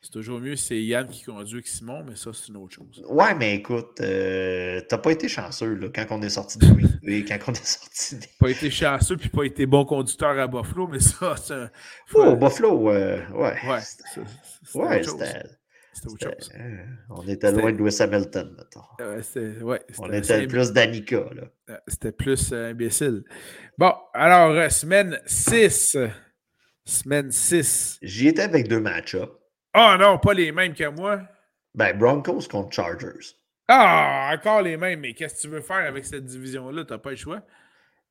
C'est toujours mieux, c'est Yann qui conduit que Simon, mais ça, c'est une autre chose. Ouais, mais écoute, euh, t'as pas été chanceux là, quand on est sorti de oui, [LAUGHS] quand on est sorti de... Pas été chanceux puis pas été bon conducteur à Buffalo, mais ça, c'est Oh, Buffalo, euh, ouais. Ouais, ouais c'était... C'était autre chose. Euh, on était loin de Louis Hamilton, mettons. ouais, on était plus d'Annika. Euh, c'était plus euh, imbécile. Bon, alors, semaine 6. Semaine 6. J'y étais avec deux match-ups. Ah oh, non, pas les mêmes que moi. Ben, Broncos contre Chargers. Ah, encore les mêmes, mais qu'est-ce que tu veux faire avec cette division-là? T'as pas le choix.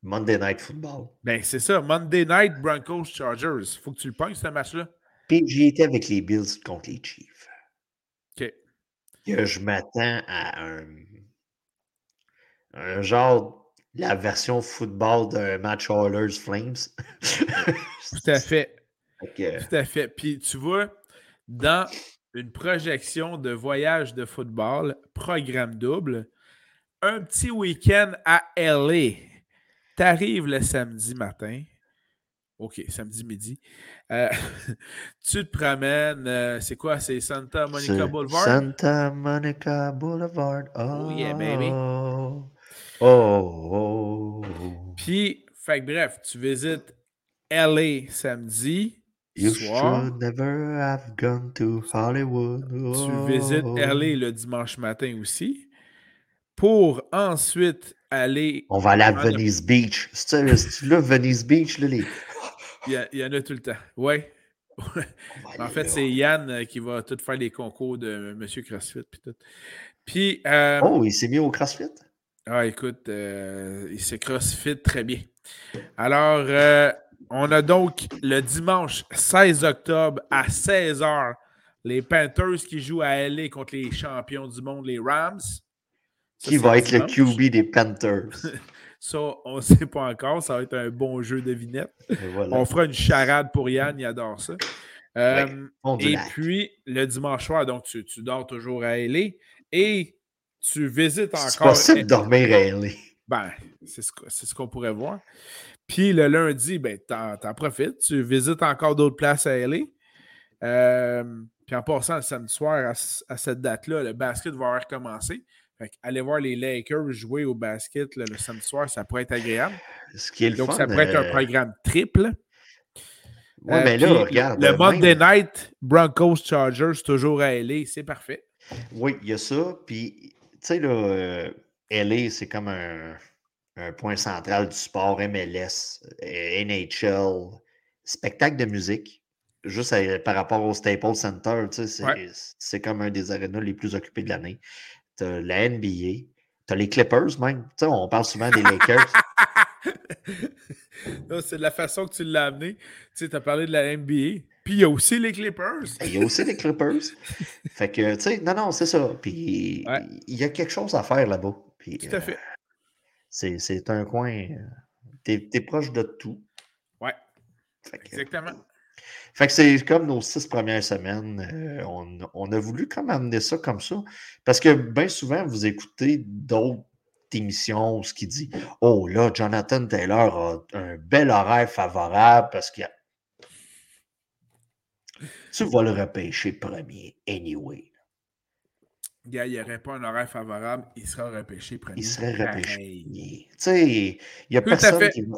Monday Night Football. Ben, c'est ça. Monday Night Broncos Chargers. Faut que tu le pognes, ce match-là. Puis j'y étais avec les Bills contre les Chiefs. OK. je m'attends à un, un genre la version football d'un match Oilers Flames. Tout à fait. [LAUGHS] Tout à fait. Puis tu vois, dans une projection de voyage de football, programme double, un petit week-end à LA. T'arrives le samedi matin. OK, samedi midi. Euh, [LAUGHS] tu te promènes, euh, c'est quoi? C'est Santa Monica Boulevard? Santa Monica Boulevard. Oh, yeah, baby. Oh, oh, oh. Puis, fait bref, tu visites LA samedi. You soir. should never have gone to Hollywood. Tu visites LA le dimanche matin aussi pour ensuite aller. On va aller à Venice Beach. C'est là, Venice Beach, là, les. Il y, en a tout le temps. Oui. en fait, c'est Yann euh, qui va tout faire les concours de M. CrossFit. Puis, tout. puis euh, oh, il s'est mis au CrossFit? Ah, écoute, euh, il s'est CrossFit très bien. Alors, on a donc le dimanche 16 octobre à 16h les Panthers qui jouent à LA contre les champions du monde, les Rams qui va être le QB des Panthers? [LAUGHS] ça, on ne sait pas encore. Ça va être un bon jeu de vinette. On fera une charade pour Yann, il adore ça. Euh, et puis, le dimanche soir, donc tu, dors toujours à LA et tu visites encore. C'est possible de dormir à LA. Ben, c'est ce, qu'on pourrait voir. Puis le lundi, ben, t'en, en profites. Tu visites encore d'autres places à LA. Euh, puis en passant le samedi soir à, à cette date-là, le basket va avoir commencé aller voir les Lakers jouer au basket le samedi soir, ça pourrait être agréable. Donc, ça pourrait être un euh, programme triple. Oui, mais là, regarde. Le Monday Night Broncos Chargers, toujours à LA, c'est parfait. Oui, il y a ça. Puis, tu sais, là, euh, LA, c'est comme un, point central du sport MLS, euh, NHL, spectacle de musique. Juste par rapport au Staples Center, c'est comme un des arénas les plus occupés de l'année t'as la NBA, t'as les Clippers même. Tu sais, on parle souvent des Lakers. [LAUGHS] c'est de la façon que tu l'as amené. Tu sais, tu as parlé de la NBA. Puis il y a aussi les Clippers. Il y a aussi les Clippers. [LAUGHS] fait que, tu sais, non, non, c'est ça. Puis il y a quelque chose à faire là-bas. tout à fait. Euh, c'est un coin. Euh, t'es es proche de tout. Ouais. Exactement. Fait que c'est comme nos six premières semaines. Euh, on, a voulu comme amener ça comme ça. Parce que bien souvent, vous écoutez d'autres émissions ce qui dit Oh là, Jonathan Taylor a un bel horaire favorable parce qu'il a. Tu vas le repêcher premier, anyway. Il n'y aurait pas un horaire favorable, il sera repêché premier. Il serait repêché. Tu sais, il n'y a personne qui va.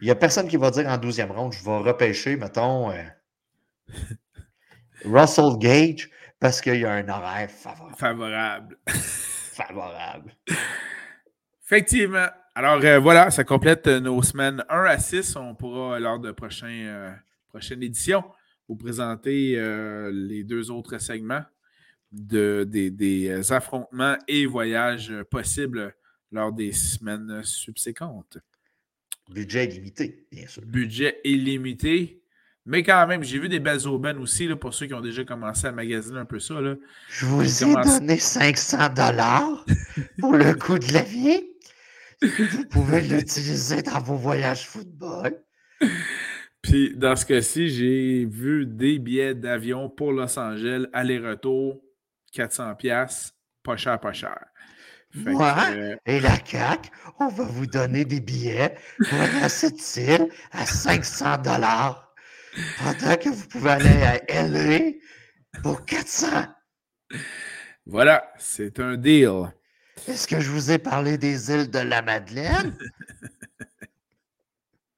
Il n'y a personne qui va dire en 12e ronde, je vais repêcher, mettons, euh, [LAUGHS] Russell Gage parce qu'il y a un horaire favorable. Favorable. favorable. Effectivement. Alors euh, voilà, ça complète nos semaines 1 à 6. On pourra, lors de prochain, euh, prochaine édition, vous présenter euh, les deux autres segments de, des, des, affrontements et voyages possibles lors des semaines subséquentes. Budget illimité, bien sûr. Budget illimité. Mais quand même, j'ai vu des belles aubaines aussi, là, pour ceux qui ont déjà commencé à magasiner un peu ça. Là. Je vous ai donné 500 dollars pour le [LAUGHS] coût de la vie. Vous pouvez l'utiliser dans vos voyages football. Puis, dans ce cas-ci, j'ai vu des billets d'avion pour Los Angeles, aller-retour, 400$, pas cher, pas cher. Moi euh, et la CAQ, on va vous donner des billets pour aller cette île à 500 dollars. Pendant que vous pouvez aller à LA pour 400. Voilà, c'est un deal. Est-ce que je vous ai parlé des îles de la Madeleine?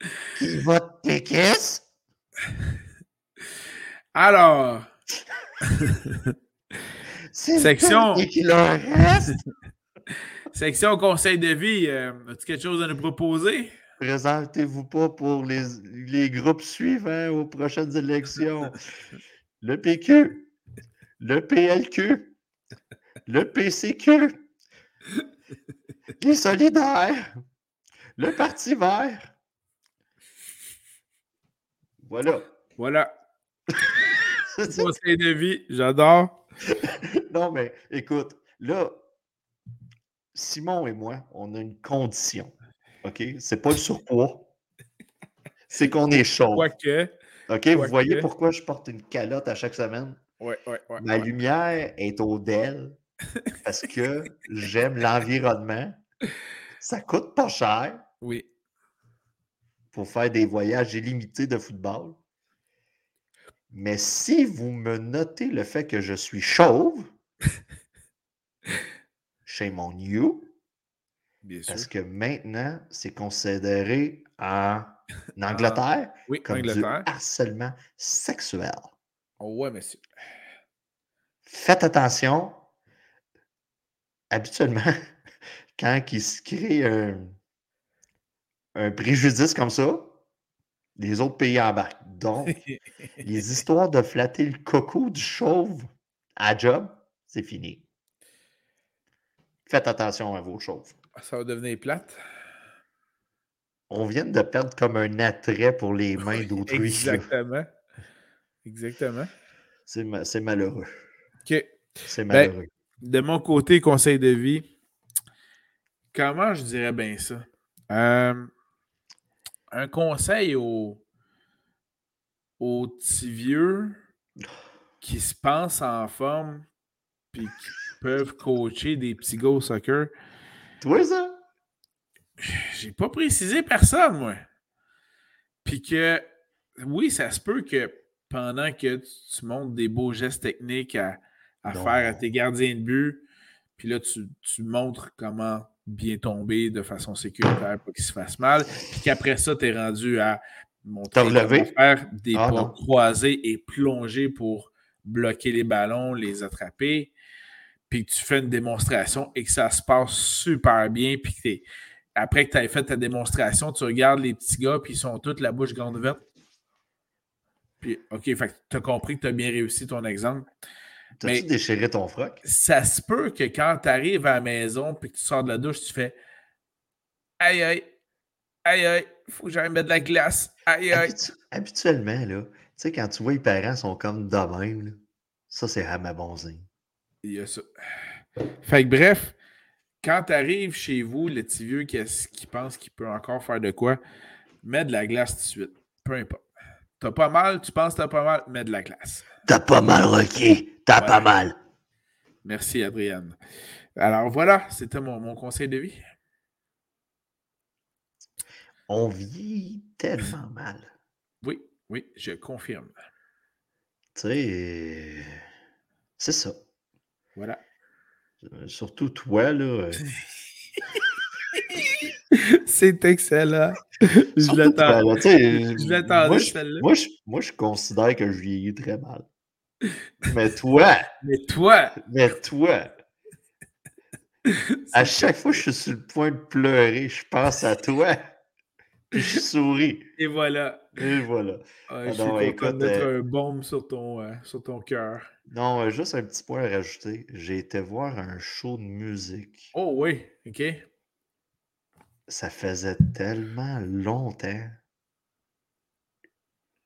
[LAUGHS] qui vote péquisse? Alors. [LAUGHS] Section. [LAUGHS] Section conseil de vie. Euh, as-tu quelque chose à nous proposer? Présentez-vous pas pour les, groupes suivants aux prochaines élections. [LAUGHS] Le PQ, le PLQ, le PCQ, [LAUGHS] les solidaires, le Parti vert. Voilà. Voilà. Conseil de vie, j'adore. [LAUGHS] non, mais écoute, là, Simon et moi, on a une condition. OK? C'est pas le surpoids. C'est qu'on est chaud. Quoique. OK? Vous voyez pourquoi je porte une calotte à chaque semaine? Oui, oui, oui. Ma lumière est au DEL parce que j'aime l'environnement. Ça coûte pas cher. Oui. Pour faire des voyages illimités de football. Mais si vous me notez le fait que je suis chauve, [LAUGHS] chez mon you. parce que maintenant, c'est considéré en, [LAUGHS] Angleterre comme du harcèlement sexuel. Oh ouais, monsieur. Faites attention. Habituellement, [LAUGHS] quand il se crée un, préjudice comme ça, les autres pays embarquent. Donc, [LAUGHS] les histoires de flatter le coco du chauve à job, c'est fini. Faites attention à vos chauves. Ça va devenir plate. On vient de perdre comme un attrait pour les [LAUGHS] mains d'autrui. Exactement. Exactement. C'est malheureux. OK. C'est ben, malheureux. de mon côté, conseil de vie, comment je dirais bien ça? Euh, un conseil aux, aux petits vieux qui se pensent en forme puis qui peuvent coacher des petits gars au soccer? Toi, ça? J'ai pas précisé personne, moi. Puis que, oui, ça se peut que pendant que tu, montres des beaux gestes techniques à, faire à tes gardiens de but, puis là, tu, montres comment bien tomber de façon sécuritaire pour qu'il se fasse mal, puis qu'après ça, tu es rendu à comment faire des ah, pas croisés et plonger pour bloquer les ballons, les attraper, puis que tu fais une démonstration et que ça se passe super bien, puis que après que tu aies fait ta démonstration, tu regardes les petits gars, puis ils sont tous la bouche grande ouverte. Puis, OK, tu as compris que tu as bien réussi ton exemple. T'as-tu déchiré ton froc? Ça se peut que quand tu arrives à la maison puis que tu sors de la douche, tu fais Aïe aïe, aïe aïe, faut que j'aille mettre de la glace. Aïe aïe. habituellement, là, tu sais, quand tu vois les parents sont comme de même, ça c'est à ma bonzine. Il y a ça. Fait que bref, quand tu arrives chez vous, le petit vieux qui, qui pense qu'il peut encore faire de quoi, mets de la glace tout de suite. Peu importe. T'as pas mal, tu penses que t'as pas mal, mets de la glace. T'as pas mal, Rocky. T'as pas mal. Merci, Adrienne. Alors voilà, c'était mon, mon, conseil de vie. On vit tellement mal. Oui, oui, je confirme. Tu sais, c'est ça. Voilà. Euh, surtout toi, là. Euh. [LAUGHS] C'est excellent. Je l'attendais, celle-là. Moi, moi, je considère que je vieillis très mal. Mais toi. Mais toi. Mais toi. [LAUGHS] À chaque fois que je suis sur le point de pleurer, je pense à toi. Puis je souris. Et voilà. Et voilà. Ah, je suis content de mettre euh, un baume sur ton, euh, sur ton cœur. Non, euh, juste un petit point à rajouter. J'ai été voir un show de musique. Oh oui, OK. Ça faisait tellement longtemps.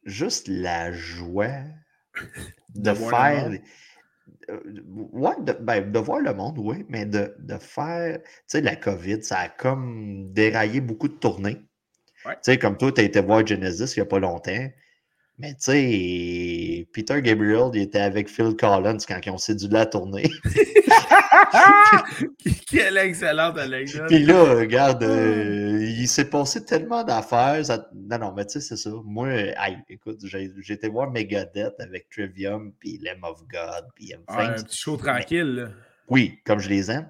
Juste la joie de, faire. Ouais, de, ben, de, voir le monde, oui, mais de, de faire. Tu sais, la COVID, ça a comme déraillé beaucoup de tournées. Tu sais, comme toi, tu as été voir Genesis il n'y a pas longtemps. Mais tu sais, Peter Gabriel, il était avec Phil Collins quand ils ont séduit la tournée. [LAUGHS] Quelle excellente anecdote. Puis là, regarde, euh, il s'est passé tellement d'affaires. Non, non, mais tu sais, c'est ça. Moi, écoute, j'ai été voir Megadeth avec Trivium, puis Lamb of God, puis ah, Un petit show tranquille. Oui, comme je les aime.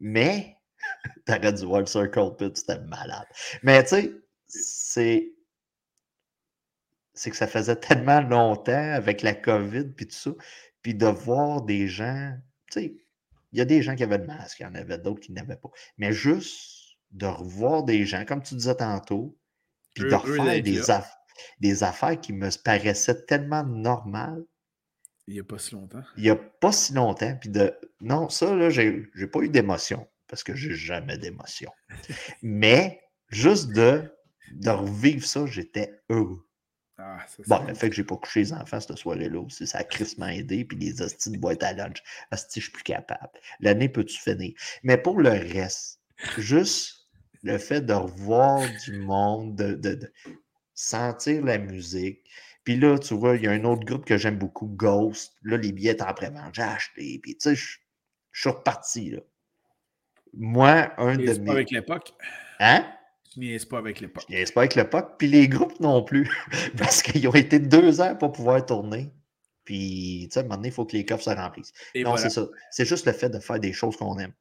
Mais, [LAUGHS] t'aurais dû voir le Circle Pit, c'était malade. Mais tu sais, c'est c'est que ça faisait tellement longtemps avec la COVID puis tout ça, puis de voir des gens, tu sais, il y a des gens qui avaient le masque, il y en avait d'autres qui n'avaient pas. Mais juste de revoir des gens, comme tu disais tantôt, puis de refaire des, des affaires qui me paraissaient tellement normales. Il n'y a pas si longtemps. Il n'y a pas si longtemps. Puis de. Non, ça, là, j'ai pas eu d'émotion. Parce que j'ai jamais d'émotion. Mais juste de, de revivre ça, j'étais heureux. Ah, bon, le fait que j'ai pas couché les enfants cette soirée-là aussi, ça a crissement aidé, puis les hosties de boîte à lunch. Hostie, je suis plus capable. L'année peut-tu finir? Mais pour le reste, juste le fait de revoir du monde, de, sentir la musique. Puis là, tu vois, il y a un autre groupe que j'aime beaucoup, Ghost. Là, les billets en pré-vente. J'ai acheté. Puis tu sais, je, suis reparti. Là. Moi, un de mes. pas avec l'époque? Hein? Tu niaises pas avec l'époque. Je niaise pas avec l'époque. Puis les groupes non plus. [LAUGHS] Parce qu'ils ont été deux ans pour pouvoir tourner. Puis, tu sais, à un moment donné, il faut que les coffres se remplissent. non, c'est ça. C'est juste le fait de faire des choses qu'on aime.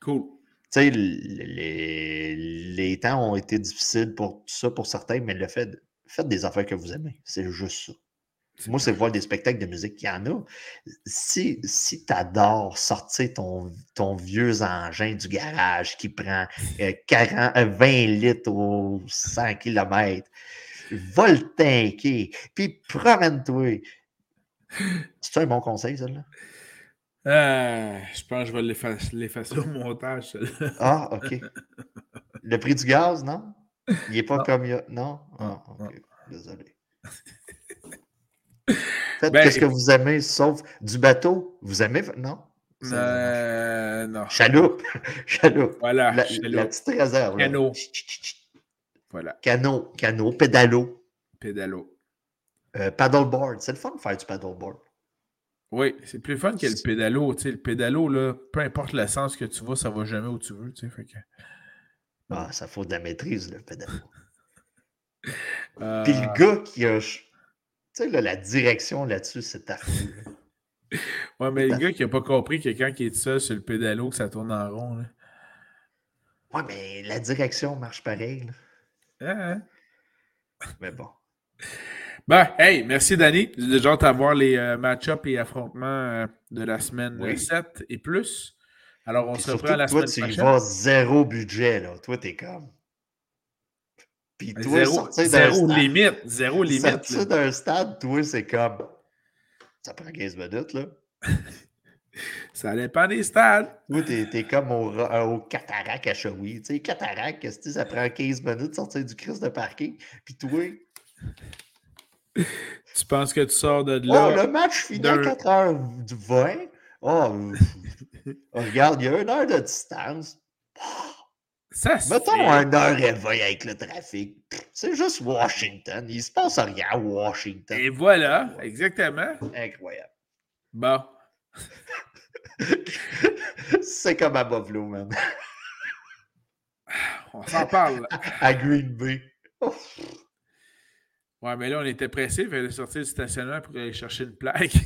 Cool. Tu sais, les, les, temps ont été difficiles pour ça, pour certains, mais le fait, faites des affaires que vous aimez. C'est juste ça. Moi, c'est voir des spectacles de musique qu'il y en a. Si, si tu adores sortir ton, ton vieux engin du garage qui prend 40, euh, 20 euh, litres aux 100 km, va le tanker, puis promène-toi. C'est un bon conseil, ça, là? Euh, je pense que je vais l'effacer au [LAUGHS] montage. ah, OK. Le prix du gaz, non? Il n'est pas comme il y a. Non? Ah, OK. Désolé. [LAUGHS] Faites ben, qu'est-ce que vous aimez, sauf du bateau. Vous aimez. Non? Euh, non. Chaloupe. [LAUGHS] Chaloupe. Voilà. La, la petite réserve. Canot. Voilà. Canot. Canot. Pédalo. Pédalo. Euh, paddleboard. C'est le fun de faire du paddleboard. Oui, c'est plus fun que le pédalo. Tu sais, le pédalo, là, peu importe le sens que tu vas, ça va jamais où tu veux. Fait que... Ah, ça faut de la maîtrise, le pédalo. [LAUGHS] Puis le euh. gars qui a. Tu sais, là, la direction là-dessus, c'est affreux. ouais, mais le gars qui n'a pas compris que quand il est seul sur le pédalo, que ça tourne en rond. Là. Ouais, mais la direction marche pareil. Ah, hein? Mais bon. Ben, hey, merci Danny. J'ai déjà hâte à voir les euh, match-ups et affrontements euh, de la semaine 7 et plus. Alors, on se reprend la semaine prochaine. Toi, tu vas zéro budget, là. Toi, t'es comme. Puis toi, zéro, zéro limite. Zéro limite. Sortir d'un stade, toi, c'est comme. Ça prend 15 minutes, là. [LAUGHS] ça dépend des stades. Toi, t'es es comme au, euh, au cataract à Shawi. Tu sais, cataract, ça prend 15 minutes de sortir du Christ de parking. Puis toi. Tu penses que tu sors de là? Oh, le match finit à 4h20. Oh, [LAUGHS] regarde, il y a une heure de distance. Ça Mettons un heure et vingt avec le trafic. C'est juste Washington. Il se passe rien à Washington. Et voilà, exactement. Incroyable. Bon. [LAUGHS] C'est comme à Buffalo, man. On s'en parle. À Green Bay. Ouais, mais là, on était pressé, il fallait sortir du stationnement pour aller chercher une plaque.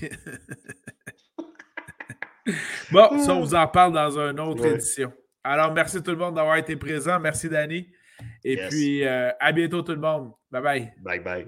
[LAUGHS] bon, ça, on vous en parle dans une autre édition. Alors, merci tout le monde d'avoir été présent. Merci, Danny. Et puis, euh, à bientôt tout le monde. Bye bye. Bye bye.